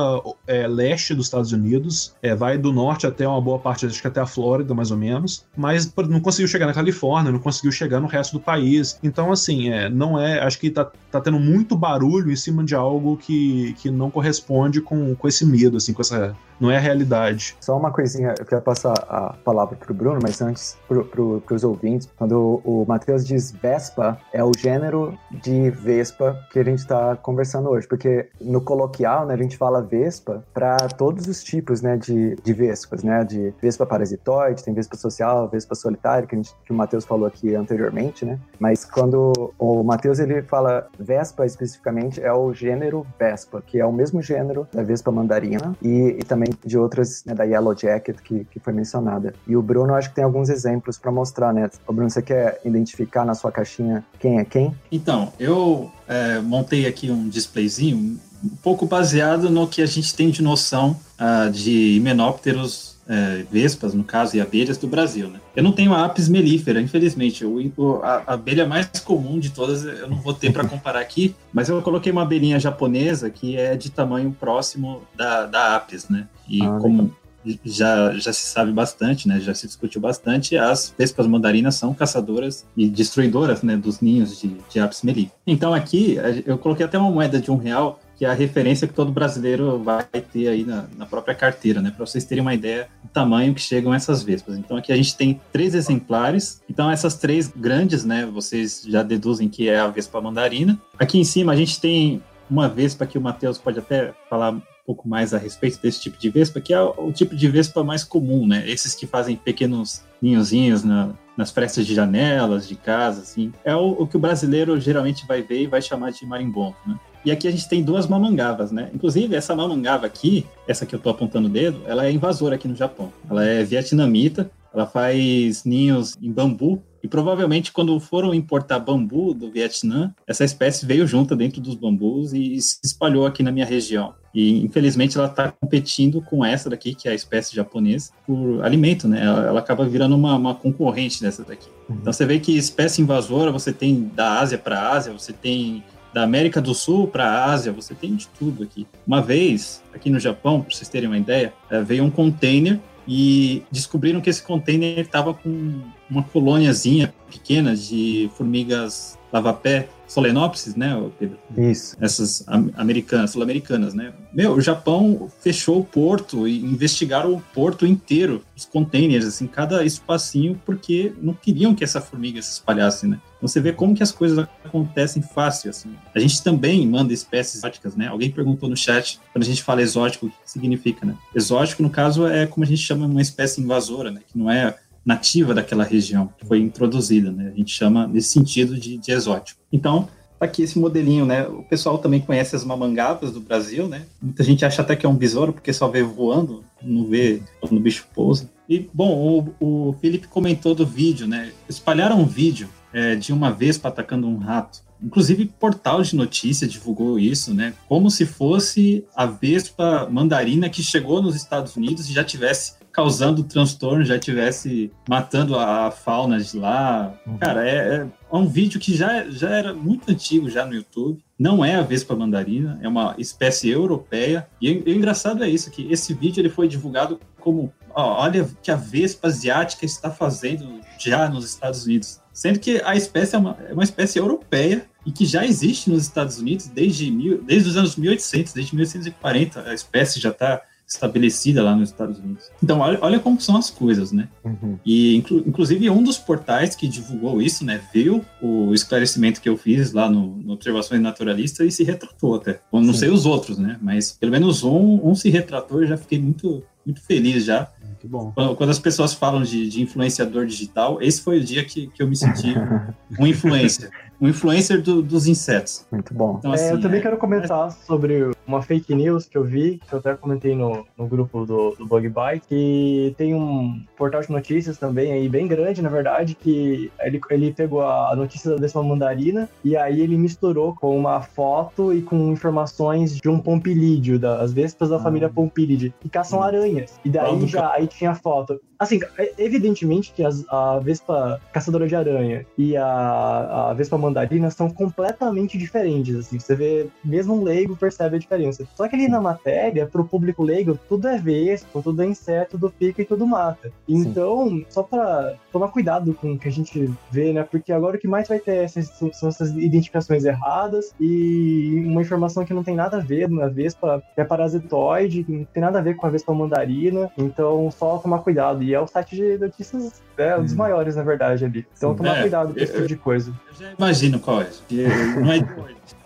é, leste dos Estados Unidos, é, vai do norte até uma boa parte, acho que até a Flórida, mais ou menos, mas não conseguiu chegar na Califórnia, não conseguiu chegar no resto do país. Então, assim, é, não é. Acho que tá, tá tendo muito barulho em cima de algo que, que não corresponde com, com esse medo, assim, com essa. Não é a realidade. Só uma coisinha, eu quero passar a palavra pro Bruno, mas antes pro, pro, pros ouvintes, quando o, Matheus diz Vespa, é o gênero de Vespa que a gente está conversando hoje, porque no coloquial, né, a gente fala Vespa para todos os tipos, né, de, de Vespas, né, de Vespa parasitoide, tem Vespa social, Vespa solitária, que, a gente, que o Matheus falou aqui anteriormente, né, mas quando o Matheus ele fala Vespa especificamente é o gênero Vespa, que é o mesmo gênero da Vespa mandarina e, e também de outras, né, da Yellow Jacket que, que foi mencionada. E o Bruno acho que tem alguns exemplos para mostrar, né? O Bruno, você quer identificar na sua caixinha quem é quem? Então, eu é, montei aqui um displayzinho um pouco baseado no que a gente tem de noção uh, de himenópteros é, vespas, no caso, e abelhas do Brasil, né? Eu não tenho a apis mellifera, infelizmente. O, a, a abelha mais comum de todas eu não vou ter para comparar aqui, mas eu coloquei uma abelhinha japonesa que é de tamanho próximo da, da apis, né? E ah, como já, já se sabe bastante, né? Já se discutiu bastante, as vespas mandarinas são caçadoras e destruidoras, né? Dos ninhos de, de apis mellifera. Então aqui eu coloquei até uma moeda de um real que é a referência que todo brasileiro vai ter aí na, na própria carteira, né? Para vocês terem uma ideia do tamanho que chegam essas vespas. Então aqui a gente tem três exemplares. Então essas três grandes, né? Vocês já deduzem que é a vespa mandarina. Aqui em cima a gente tem uma vespa que o Matheus pode até falar um pouco mais a respeito desse tipo de vespa, que é o tipo de vespa mais comum, né? Esses que fazem pequenos ninhozinhos na, nas frestas de janelas, de casa, assim. É o, o, que o brasileiro geralmente vai ver e vai chamar de marimbondo, né? E aqui a gente tem duas mamangavas, né? Inclusive, essa mamangava aqui, essa que eu tô apontando o dedo, ela é invasora aqui no Japão. Ela é vietnamita, ela faz ninhos em bambu e provavelmente quando foram importar bambu do Vietnã, essa espécie veio junto dentro dos bambus e se espalhou aqui na minha região. E infelizmente ela está competindo com essa daqui, que é a espécie japonesa, por alimento, né? Ela, ela acaba virando uma, uma, concorrente dessa daqui. Uhum. Então você vê que espécie invasora você tem da Ásia para a Ásia, você tem da América do Sul para a Ásia, você tem de tudo aqui. Uma vez, aqui no Japão, para vocês terem uma ideia, é, veio um container e descobriram que esse container estava com uma colôniazinha pequena de formigas lava-pé Solenopsis, né, Pedro? Isso. Essas americanas, sul-americanas, né? Meu, o Japão fechou o porto e investigaram o porto inteiro, os containers, assim, cada espacinho, porque não queriam que essa formiga se espalhasse, né? Então você vê como que as coisas acontecem fácil, assim. A gente também manda espécies exóticas, né? Alguém perguntou no chat, quando a gente fala exótico, o que significa, né? Exótico, no caso, é como a gente chama uma espécie invasora, né? Que não é nativa daquela região, que foi introduzida, né? A gente chama nesse sentido de, de exótico. Então, tá aqui esse modelinho, né? O pessoal também conhece as mamangabas do Brasil, né? Muita gente acha até que é um besouro porque só vê voando, não vê quando o bicho pousa. E, bom, o, o Felipe comentou do vídeo, né? Espalharam um vídeo é, de uma vespa atacando um rato. Inclusive, portal de notícia divulgou isso, né? Como se fosse a vespa mandarina que chegou nos Estados Unidos e já tivesse causando transtorno, já tivesse matando a fauna de lá. Uhum. Cara, é, é, um vídeo que já, já era muito antigo já no YouTube. Não é a vespa mandarina, é uma espécie europeia. E, e o engraçado é isso, que esse vídeo ele foi divulgado como ó, olha que a vespa asiática está fazendo já nos Estados Unidos. Sendo que a espécie é uma, é uma espécie europeia e que já existe nos Estados Unidos desde, mil, desde os anos 1800, desde 1840, a espécie já está estabelecida lá nos Estados Unidos. Então, olha, olha como são as coisas, né? Uhum. E, inclu, inclusive, um dos portais que divulgou isso, né, viu o esclarecimento que eu fiz lá no, no Observações Naturalistas e se retratou até. Eu não Sim. sei os outros, né? Mas pelo menos um, um se retratou e já fiquei muito, muito feliz já. Que bom. Quando, quando as pessoas falam de, de, influenciador digital, esse foi o dia que, que eu me senti um influencer um influencer do, dos insetos. Muito bom. Então, assim, é, eu assim, também é... quero comentar sobre uma fake news que eu vi, que eu até comentei no, no grupo do, do Bug Bite, que tem um portal de notícias também aí, bem grande, na verdade, que ele, ele pegou a notícia dessa mandarina e aí ele misturou com uma foto e com informações de um pompilídeo, das vespas da ah. família Pompilidae, que caçam hum. aranhas. E daí já aí tinha a foto. Assim, é, evidentemente que as, a vespa caçadora de aranha e a, a vespa mandarina são completamente diferentes, assim. Você vê, mesmo um leigo percebe a diferença. Só que ali na matéria, pro público leigo, tudo é vespa, tudo é inseto, tudo pica e tudo mata. Então, Sim. só pra tomar cuidado com o que a gente vê, né? Porque agora o que mais vai ter são essas identificações erradas e uma informação que não tem nada a ver na vespa, é parasitoide, não tem nada a ver com a vespa mandarina. Então, só tomar cuidado. E é o site de notícias, é um dos hum. maiores, na verdade, ali. Então, tomar é, cuidado com esse tipo de coisa. Eu já imagino qual é. Não é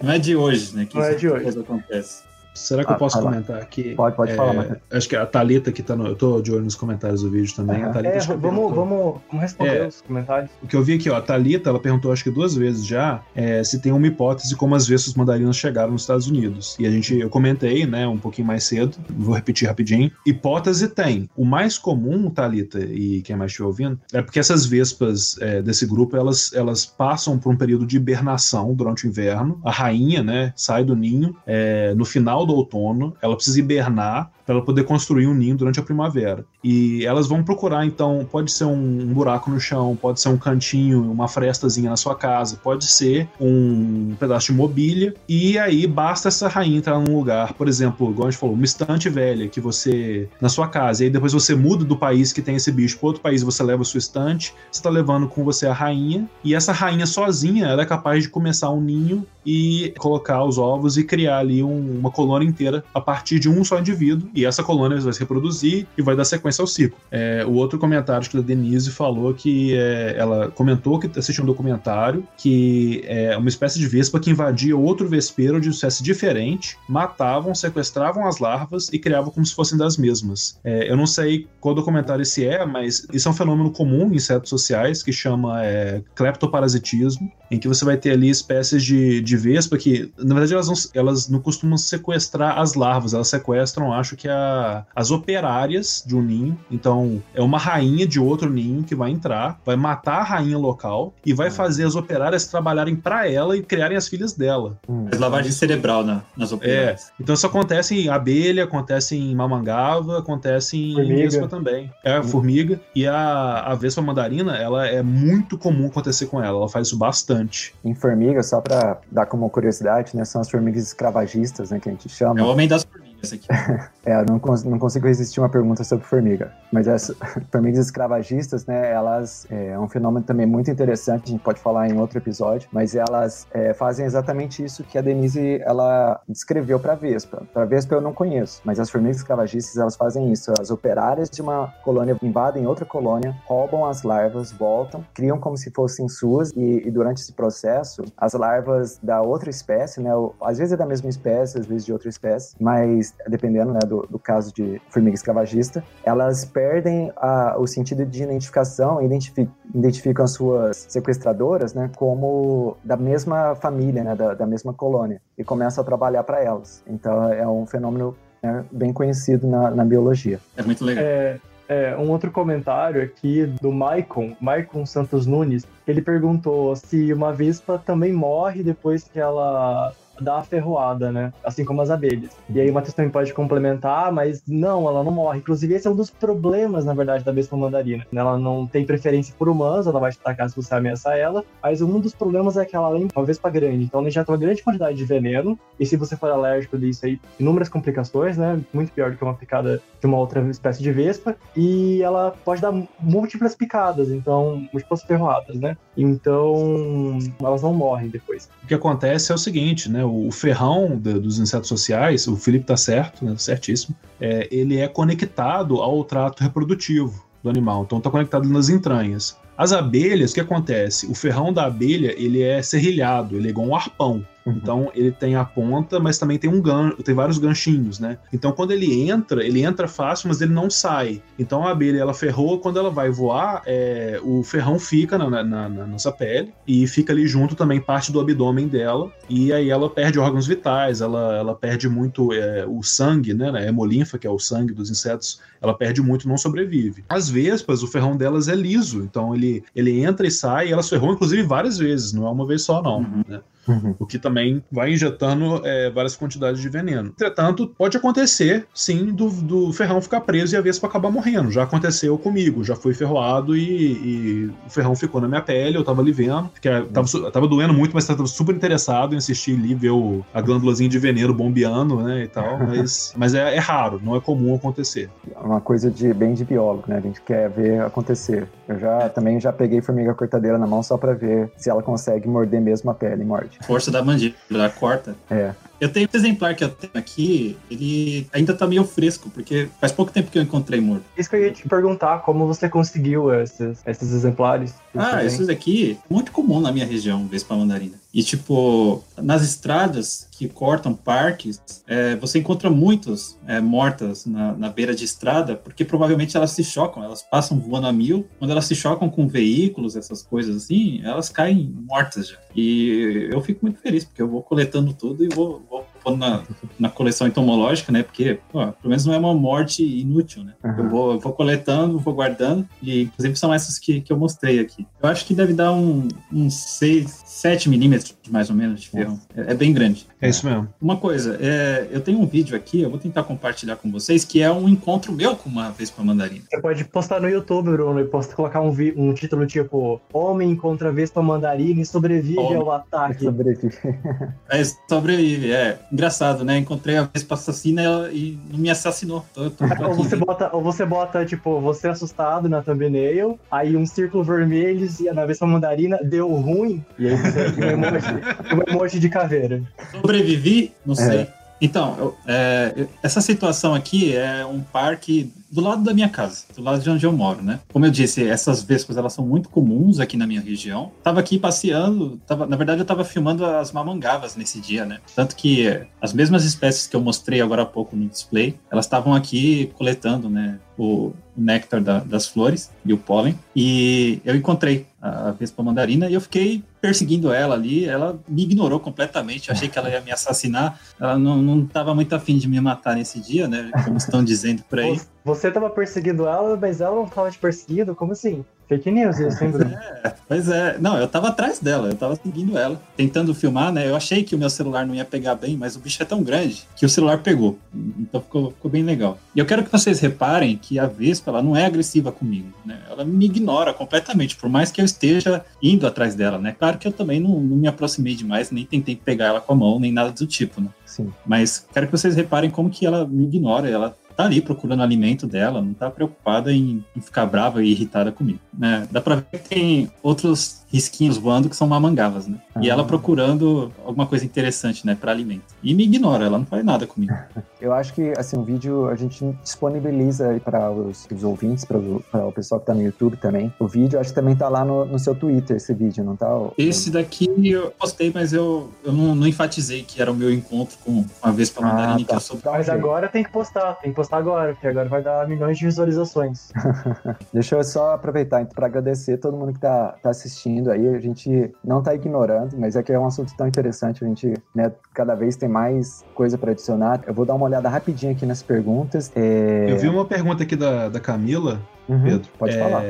não é de hoje né? Que não é de hoje. acontece. Será que ah, eu posso fala. comentar aqui? Pode, pode é, falar, Matheus. Acho que a Thalita que tá no. Eu tô de olho nos comentários do vídeo também. Uhum. A Thalita, é, vamos, vamos, vamos, responder é, os comentários. O que eu vi aqui, ó, a Thalita, ela perguntou acho que duas vezes já é, se tem uma hipótese como as vespas mandarinas chegaram nos Estados Unidos. E a gente, eu comentei, né, um pouquinho mais cedo, vou repetir rapidinho. Hipótese tem. O mais comum, Thalita, e quem mais estiver ouvindo, é porque essas vespas é, desse grupo, elas, elas passam por um período de hibernação durante o inverno. A rainha, né, sai do ninho é, no final do outono ela precisa hibernar para ela poder construir um ninho durante a primavera. E elas vão procurar, então, pode ser um, buraco no chão, pode ser um cantinho, uma frestazinha na sua casa, pode ser um pedaço de mobília, e aí basta essa rainha entrar num lugar, por exemplo, igual a gente falou, uma estante velha que você, na sua casa, e aí depois você muda do país que tem esse bicho para outro país, você leva a sua estante, você está levando com você a rainha, e essa rainha sozinha, ela é capaz de começar um ninho e colocar os ovos e criar ali um, uma colônia inteira a partir de um só indivíduo, e essa colônia vai se reproduzir e vai dar sequência ao ciclo. É, o outro comentário que a Denise falou que é, ela comentou que assistiu um documentário que é uma espécie de vespa que invadia outro vespeiro de espécie diferente, matavam, sequestravam as larvas e criavam como se fossem das mesmas. É, eu não sei qual documentário esse é, mas isso é um fenômeno comum em insetos sociais que chama é, cleptoparasitismo, em que você vai ter ali espécies de, de vespa que, na verdade, elas não, elas não costumam sequestrar as larvas, elas sequestram, acho que que é a- as operárias de um ninho. Então, é uma rainha de outro ninho que vai entrar, vai matar a rainha local e vai fazer as operárias trabalharem pra ela e criarem as filhas dela. Hum. Faz lavagem cerebral na, nas operárias. Então isso acontece em abelha, acontece em mamangava, acontece em Formiga. vespa também. É, formiga. E a, a vespa mandarina, ela é muito comum acontecer com ela. Ela faz isso bastante. Em formiga, só pra dar como curiosidade, né, são as formigas escravagistas, né, que a gente chama. É o homem das formigas aqui. É, eu não, cons- não consigo resistir uma pergunta sobre formiga. Mas as formigas escravagistas, né, elas é, é um fenômeno também muito interessante, a gente pode falar em outro episódio, mas elas é, fazem exatamente isso que a Denise, ela descreveu para Vespa. Para Vespa eu não conheço, mas as formigas escravagistas, elas fazem isso. As operárias de uma colônia invadem outra colônia, roubam as larvas, voltam, criam como se fossem suas, e, e durante esse processo, as larvas da outra espécie, né, ou- às vezes é da mesma espécie, às vezes de outra espécie, mas dependendo né, do, do caso de formiga escravagista, elas perdem a- o sentido de identificação e identifi- identificam as suas sequestradoras né, como da mesma família, né, da, da mesma colônia, e começam a trabalhar para elas. Então é um fenômeno né, bem conhecido na, na biologia. É muito legal. É, é, um outro comentário aqui do Maicon, Maicon Santos Nunes, ele perguntou se uma vespa também morre depois que ela dá a ferroada, né? Assim como as abelhas. E aí Matheus também pode complementar, mas não, ela não morre. Inclusive, esse é um dos problemas, na verdade, da vespa mandarina. Ela não tem preferência por humanos, ela vai te atacar se você ameaçar ela, mas um dos problemas é que ela é uma vespa grande, então ela injeta uma grande quantidade de veneno, e se você for alérgico disso aí, inúmeras complicações, né? Muito pior do que uma picada de uma outra espécie de vespa, e ela pode dar múltiplas picadas, então, múltiplas ferroadas, né? Então, elas não morrem depois. O que acontece é o seguinte, né? O ferrão dos insetos sociais, o Felipe tá certo, né? certíssimo, é, ele é conectado ao trato reprodutivo do animal, então tá conectado nas entranhas. As abelhas, o que acontece? O ferrão da abelha, ele é serrilhado, ele é igual um arpão. Então ele tem a ponta, mas também tem um gan tem vários ganchinhos, né? Então quando ele entra, ele entra fácil, mas ele não sai. Então a abelha ela ferrou, quando ela vai voar, é, o ferrão fica na, na- na- na nossa pele e fica ali junto também parte do abdômen dela. E aí ela perde órgãos vitais, ela, ela perde muito é, o sangue, né? A hemolinfa, que é o sangue dos insetos, ela perde muito, não sobrevive. As vespas, o ferrão delas é liso, então ele, ele entra e sai, e elas ferrou inclusive várias vezes, não é uma vez só, não. Uhum. né? O que também vai injetando é, várias quantidades de veneno. Entretanto, pode acontecer, sim, do, do ferrão ficar preso e a vespa acabar morrendo. Já aconteceu comigo, já fui ferroado e, e o ferrão ficou na minha pele, eu tava ali vendo, que tava, su- tava doendo muito, mas tava super interessado em assistir ali, ver o, a glândulazinha de veneno bombeando, né, e tal, mas, mas é, é raro, não é comum acontecer. É uma coisa de bem de biólogo, né? A gente quer ver acontecer. Eu já também já peguei formiga cortadeira na mão só pra ver se ela consegue morder mesmo a pele, e morde. Força da mandíbula, ela corta. É. Eu tenho esse exemplar que eu tenho aqui, ele ainda tá meio fresco, porque faz pouco tempo que eu encontrei morto. Isso que eu ia te perguntar, como você conseguiu esses, esses exemplares? Ah, daqui é muito comum na minha região, Vespa mandarina. E, tipo, nas estradas que cortam parques, é, você encontra muitos é, mortas na, na beira de estrada, porque provavelmente elas se chocam, elas passam voando a mil. Quando elas se chocam com veículos, essas coisas assim, elas caem mortas já. E eu fico muito feliz, porque eu vou coletando tudo e vou, vou pondo na, na coleção entomológica, né? Porque, pô, pelo menos não é uma morte inútil, né? Uhum. Eu, vou, eu vou coletando, vou guardando, e inclusive são essas que, que eu mostrei aqui. Eu acho que deve dar um, uns 6, 7 milímetros, mais ou menos, de ferro. É, é bem grande. É isso mesmo. Uma coisa, é, eu tenho um vídeo aqui, eu vou tentar compartilhar com vocês, que é um encontro meu com uma vespa mandarina. Você pode postar no YouTube, Bruno, e posta, colocar um, um título tipo Homem contra Vespa Mandarina e sobrevive Homem. ao ataque. Sobrevive. É, sobrevive, é. Engraçado, né? Encontrei a vespa assassina e e não me assassinou. Tô, tô, tô Ou você, bota, ou você bota, tipo, você assustado na thumbnail, aí um círculo vermelho e na Vespa Mandarina deu ruim, e aí você tem um emoji, um emoji de caveira. Sobrevivi? Não É. sei. Então, eu- é, essa situação aqui é um parque do lado da minha casa, do lado de onde eu moro, né? Como eu disse, essas vespas elas são muito comuns aqui na minha região. Tava aqui passeando, tava, na verdade eu tava filmando as mamangavas nesse dia, né? Tanto que é, as mesmas espécies que eu mostrei agora há pouco no display, elas estavam aqui coletando, né? O, o néctar da- das flores e o pólen. E eu encontrei a vespa mandarina e eu fiquei perseguindo ela ali, ela me ignorou completamente. Eu achei que ela ia me assassinar. Ela não, não tava muito afim de me matar nesse dia, né? Como estão dizendo por aí. Você tava perseguindo ela, mas ela não tava te perseguindo? Como assim? Fake news hein, Bruno? É, pois é. Não, eu tava atrás dela, eu tava seguindo ela, tentando filmar, né? Eu achei que o meu celular não ia pegar bem, mas o bicho é tão grande que o celular pegou. Então ficou, ficou bem legal. E eu quero que vocês reparem que a Vespa, ela não é agressiva comigo, né? Ela me ignora completamente, por mais que eu esteja indo atrás dela, né? Claro que eu também não, não me aproximei demais, nem tentei pegar ela com a mão, nem nada do tipo, né? Sim. Mas quero que vocês reparem como que ela me ignora, ela tá ali procurando alimento dela, não tá preocupada em, em ficar brava e irritada comigo, né? Dá pra ver que tem outros risquinhos voando que são mamangavas, né? E ela procurando alguma coisa interessante, né, para alimento. E me ignora, ela não faz nada comigo. Eu acho que, assim, o vídeo a gente disponibiliza aí para os, os ouvintes, para o, pessoal que tá no YouTube também. O vídeo, acho que também tá lá no, no seu Twitter, esse vídeo, não tá? Esse daqui eu postei, mas eu, eu não, não enfatizei que era o meu encontro com a Vespa Ah, Mandarine, tá. que eu sou um Mas agora tem que postar, tem que postar agora, porque agora vai dar milhões de visualizações. Deixa eu só aproveitar então, para agradecer todo mundo que tá, tá assistindo aí. A gente não tá ignorando, mas é que é um assunto tão interessante. A gente, né, cada vez tem mais coisa para adicionar. Eu vou dar uma olhada rapidinho aqui nas perguntas. É... Eu vi uma pergunta aqui da, da Camila, Uhum, Pedro. Pode é, falar.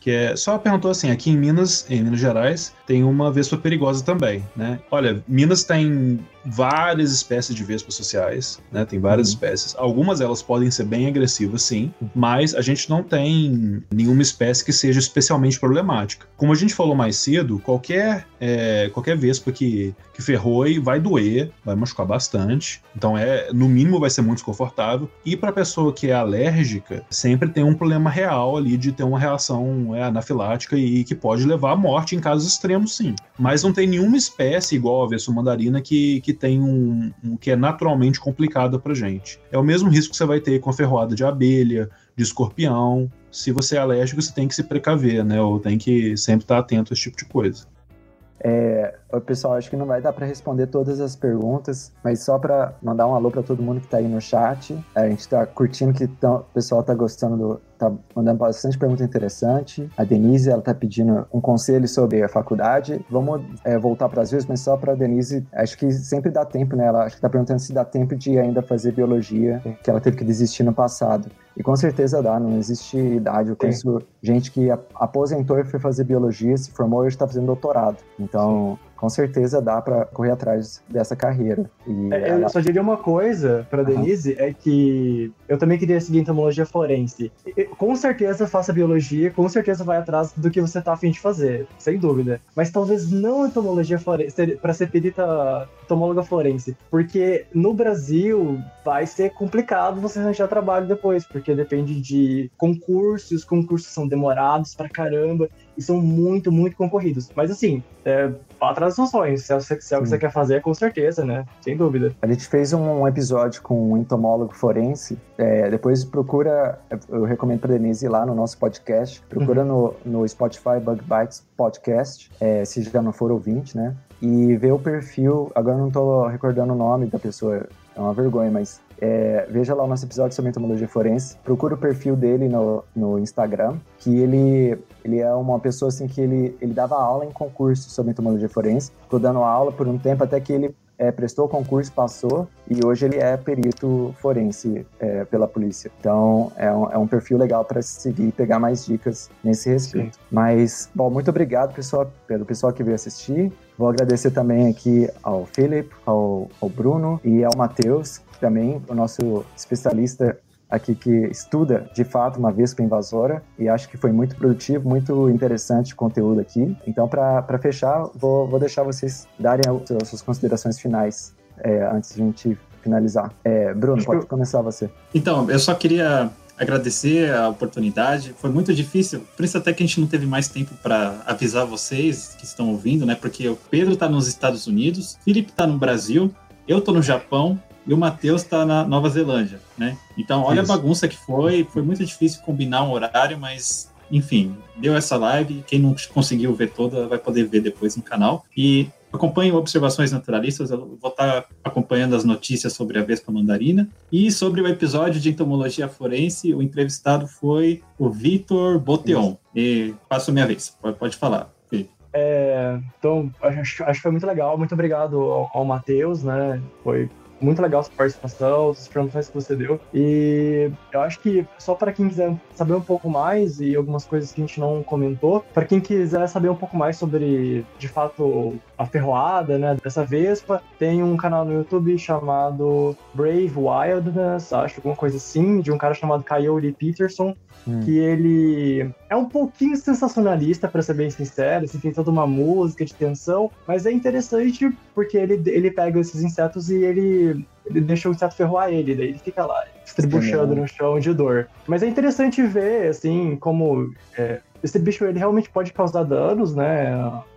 Que é, só perguntou assim, aqui em Minas, em Minas Gerais, tem uma vespa perigosa também, né? Olha, Minas tem várias espécies de vespas sociais, né? Tem várias Uhum. espécies. Algumas delas podem ser bem agressivas, sim, mas a gente não tem nenhuma espécie que seja especialmente problemática. Como a gente falou mais cedo, qualquer, é, qualquer vespa que, que ferroe vai doer, vai machucar bastante. Então, é no mínimo, vai ser muito desconfortável. E para pessoa que é alérgica, sempre tem um problema real ali de ter uma reação é, anafilática e que pode levar à morte em casos extremos, sim. Mas não tem nenhuma espécie igual a vespa mandarina que, que tem um, um que é naturalmente complicada pra gente. É o mesmo risco que você vai ter com a ferroada de abelha, de escorpião. Se você é alérgico, você tem que se precaver, né? Ou tem que sempre estar atento a esse tipo de coisa. É, ô, pessoal, acho que não vai dar para responder todas as perguntas, mas só para mandar um alô para todo mundo que tá aí no chat. A gente tá curtindo que tão- o pessoal tá gostando do. tá mandando bastante pergunta interessante. A Denise, ela tá pedindo um conselho sobre a faculdade. Vamos é, voltar para as vezes, mas só para Denise, acho que sempre dá tempo, né? Ela acho que tá perguntando se dá tempo de ainda fazer biologia, que ela teve que desistir no passado. E com certeza dá, não existe idade. Eu conheço gente que aposentou e foi fazer biologia, se formou e hoje está fazendo doutorado. Então, com certeza dá para correr atrás dessa carreira. E É, ela- Eu só diria uma coisa Aham. Denise, é que eu também queria seguir entomologia forense. Com certeza faça biologia, com certeza vai atrás do que você tá afim de fazer, sem dúvida. Mas talvez não entomologia forense, pra ser perita entomóloga forense. Porque no Brasil vai ser complicado você arranjar trabalho depois, porque depende de concursos, os concursos são demorados pra caramba e são muito, muito concorridos. Mas assim, é, vá atrás dos sonhos. Se é, o que- se é o que Sim. você quer fazer, com certeza, né? Sem dúvida. A gente fez um episódio com um entomólogo forense. É, depois procura, eu recomendo para Denise ir lá no nosso podcast. Procura no, no Spotify Bug Bites Podcast, é, se já não for ouvinte, né? E vê o perfil. Agora eu não tô recordando o nome da pessoa, é uma vergonha, mas é, veja lá o nosso episódio sobre entomologia forense. Procura o perfil dele no, no Instagram, que ele, ele é uma pessoa assim que ele, ele dava aula em concurso sobre entomologia forense. Ficou dando aula por um tempo até que ele é, prestou o concurso, passou, e hoje ele é perito forense é, pela polícia. Então é um, é um perfil legal para seguir e pegar mais dicas nesse respeito. Mas, bom, muito obrigado, pessoal, pelo pessoal que veio assistir. Vou agradecer também aqui ao Philip, ao, ao Bruno e ao Matheus, também, o nosso especialista aqui que estuda de fato uma vespa invasora e acho que foi muito produtivo, muito interessante o conteúdo aqui. Então, para fechar, vou, vou deixar vocês darem as, as suas considerações finais é, antes de a gente finalizar. É, Bruno, Acho pode eu- começar você. Então, eu só queria agradecer a oportunidade. Foi muito difícil, por isso até que a gente não teve mais tempo para avisar vocês que estão ouvindo, né? Porque o Pedro está nos Estados Unidos, Felipe está no Brasil, eu estou no Japão e o Matheus está na Nova Zelândia, né? Então, olha Isso. a bagunça que foi. Foi muito difícil combinar um horário, mas enfim, deu essa live. Quem não conseguiu ver toda vai poder ver depois no canal. E acompanhe Observações Naturalistas. Eu vou estar acompanhando as notícias sobre a Vespa Mandarina. E sobre o episódio de entomologia forense, o entrevistado foi o Vitor Boteon. E passo a minha vez. Pode, falar. É, então, acho, acho que foi muito legal. Muito obrigado ao, ao Matheus, né? Foi muito legal sua participação, as informações que você deu. E eu acho que só para quem quiser saber um pouco mais e algumas coisas que a gente não comentou, para quem quiser saber um pouco mais sobre, de fato, a ferroada, né, dessa Vespa, tem um canal no YouTube chamado Brave Wildness, acho alguma coisa assim, de um cara chamado Coyote Peterson, hum. que ele é um pouquinho sensacionalista, para ser bem sincero, assim, tem toda uma música de tensão, mas é interessante porque ele, ele pega esses insetos e ele, ele deixa o inseto ferroar ele, daí ele fica lá, estribuchando no chão de dor. Mas é interessante ver, assim, como é, esse bicho ele realmente pode causar danos, né,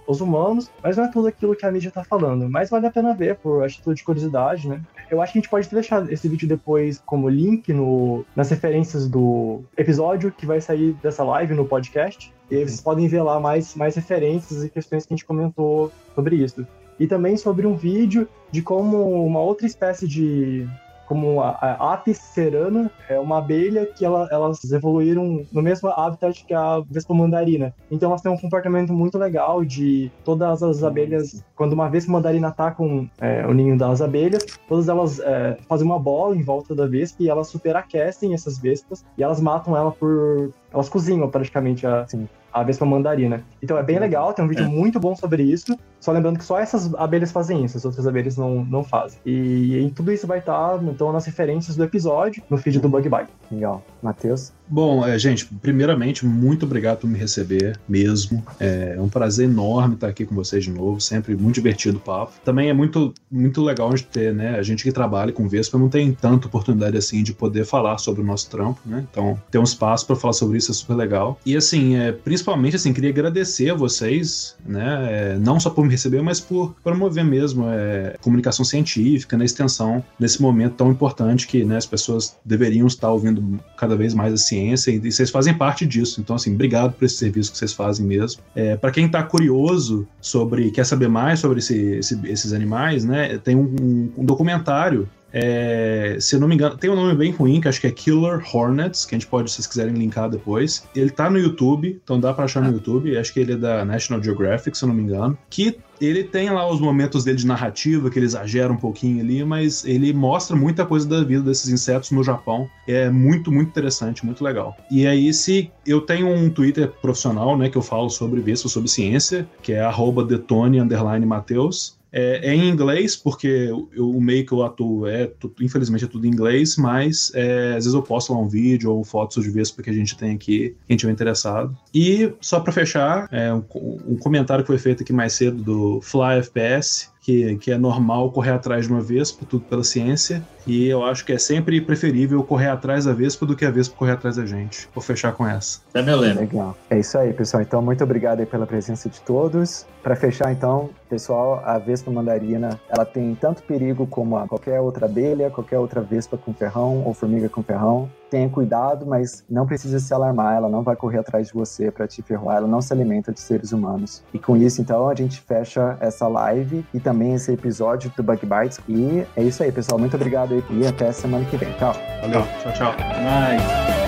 aos humanos, mas não é tudo aquilo que a mídia tá falando. Mas vale a pena ver por atitude de curiosidade, né? Eu acho que a gente pode deixar esse vídeo depois como link no, nas referências do episódio que vai sair dessa live no podcast. E aí vocês podem ver lá mais, mais referências e questões que a gente comentou sobre isso. E também sobre um vídeo de como uma outra espécie de como a, a Apis cerana, é uma abelha que ela, elas evoluíram no mesmo habitat que a Vespa mandarina. Então elas têm um comportamento muito legal de todas as abelhas, quando uma Vespa mandarina ataca um, é, o ninho das abelhas, todas elas é, fazem uma bola em volta da Vespa e elas superaquecem essas Vespas e elas matam ela por... Elas cozinham praticamente a, Sim a Vespa mandarina. Então é bem legal, tem um vídeo é. muito bom sobre isso. Só lembrando que só essas abelhas fazem isso, as outras abelhas não, não fazem. E, e tudo isso vai estar então, nas referências do episódio, no feed do Bug Bite. Legal. Matheus? Bom, é, gente, primeiramente, muito obrigado por me receber mesmo. É um prazer enorme estar aqui com vocês de novo, sempre muito divertido o papo. Também é muito, muito legal de ter, né? A gente que trabalha com Vespa não tem tanta oportunidade assim de poder falar sobre o nosso trampo, né? Então, ter um espaço para falar sobre isso é super legal. E assim, é, principalmente assim, queria agradecer a vocês, né? É, não só por me receber, mas por promover mesmo é, comunicação científica na extensão nesse momento tão importante que né, as pessoas deveriam estar ouvindo cada vez mais a ciência e, e vocês fazem parte disso. Então, assim, obrigado por esse serviço que vocês fazem mesmo. É, para quem está curioso sobre, quer saber mais sobre esse, esse, esses animais, né? Tem um, um documentário é, se eu não me engano, tem um nome bem ruim, que acho que é Killer Hornets, que a gente pode, se vocês quiserem, linkar depois. Ele tá no YouTube, então dá pra achar no YouTube. Acho que ele é da National Geographic, se eu não me engano. Que ele tem lá os momentos dele de narrativa, que ele exagera um pouquinho ali, mas ele mostra muita coisa da vida desses insetos no Japão. É muito, muito interessante, muito legal. E aí, se eu tenho um Twitter profissional, né, que eu falo sobre vespa, sobre ciência, que é arroba detone, underline Mateus. É, é, em inglês, porque eu, o meio que eu atuo é, infelizmente, é tudo em inglês, mas é, às vezes eu posto lá um vídeo ou fotos de Vespa que a gente tem aqui, quem tiver interessado. E só para fechar, é, um, um, comentário que foi feito aqui mais cedo do Fly FPS, que, que é normal correr atrás de uma Vespa, tudo pela ciência, e eu acho que é sempre preferível correr atrás da Vespa do que a Vespa correr atrás da gente. Vou fechar com essa. É meu lema. Legal. É isso aí, pessoal. Então, muito obrigado aí pela presença de todos. Para fechar, então, pessoal, a Vespa mandarina, ela tem tanto perigo como qualquer outra abelha, qualquer outra Vespa com ferrão ou formiga com ferrão tenha cuidado, mas não precisa se alarmar, ela não vai correr atrás de você para te ferroar, ela não se alimenta de seres humanos. E com isso, então, a gente fecha essa live e também esse episódio do Bug Bites. E é isso aí, pessoal. Muito obrigado aí e até semana que vem. Tchau. Valeu. Tchau, tchau. Nice.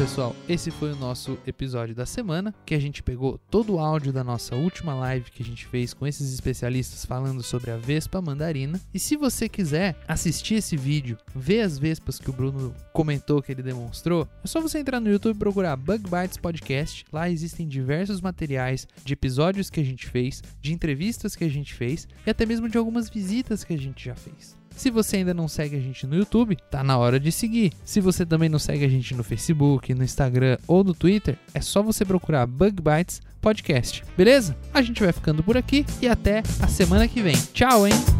Pessoal, esse foi o nosso episódio da semana, que a gente pegou todo o áudio da nossa última live que a gente fez com esses especialistas falando sobre a Vespa mandarina. E se você quiser assistir esse vídeo, ver as vespas que o Bruno comentou que ele demonstrou, é só você entrar no YouTube e procurar Bug Bites Podcast. Lá existem diversos materiais de episódios que a gente fez, de entrevistas que a gente fez e até mesmo de algumas visitas que a gente já fez. Se você ainda não segue a gente no YouTube, tá na hora de seguir. Se você também não segue a gente no Facebook, no Instagram ou no Twitter, é só você procurar Bug Bites Podcast. Beleza? A gente vai ficando por aqui e até a semana que vem. Tchau, hein?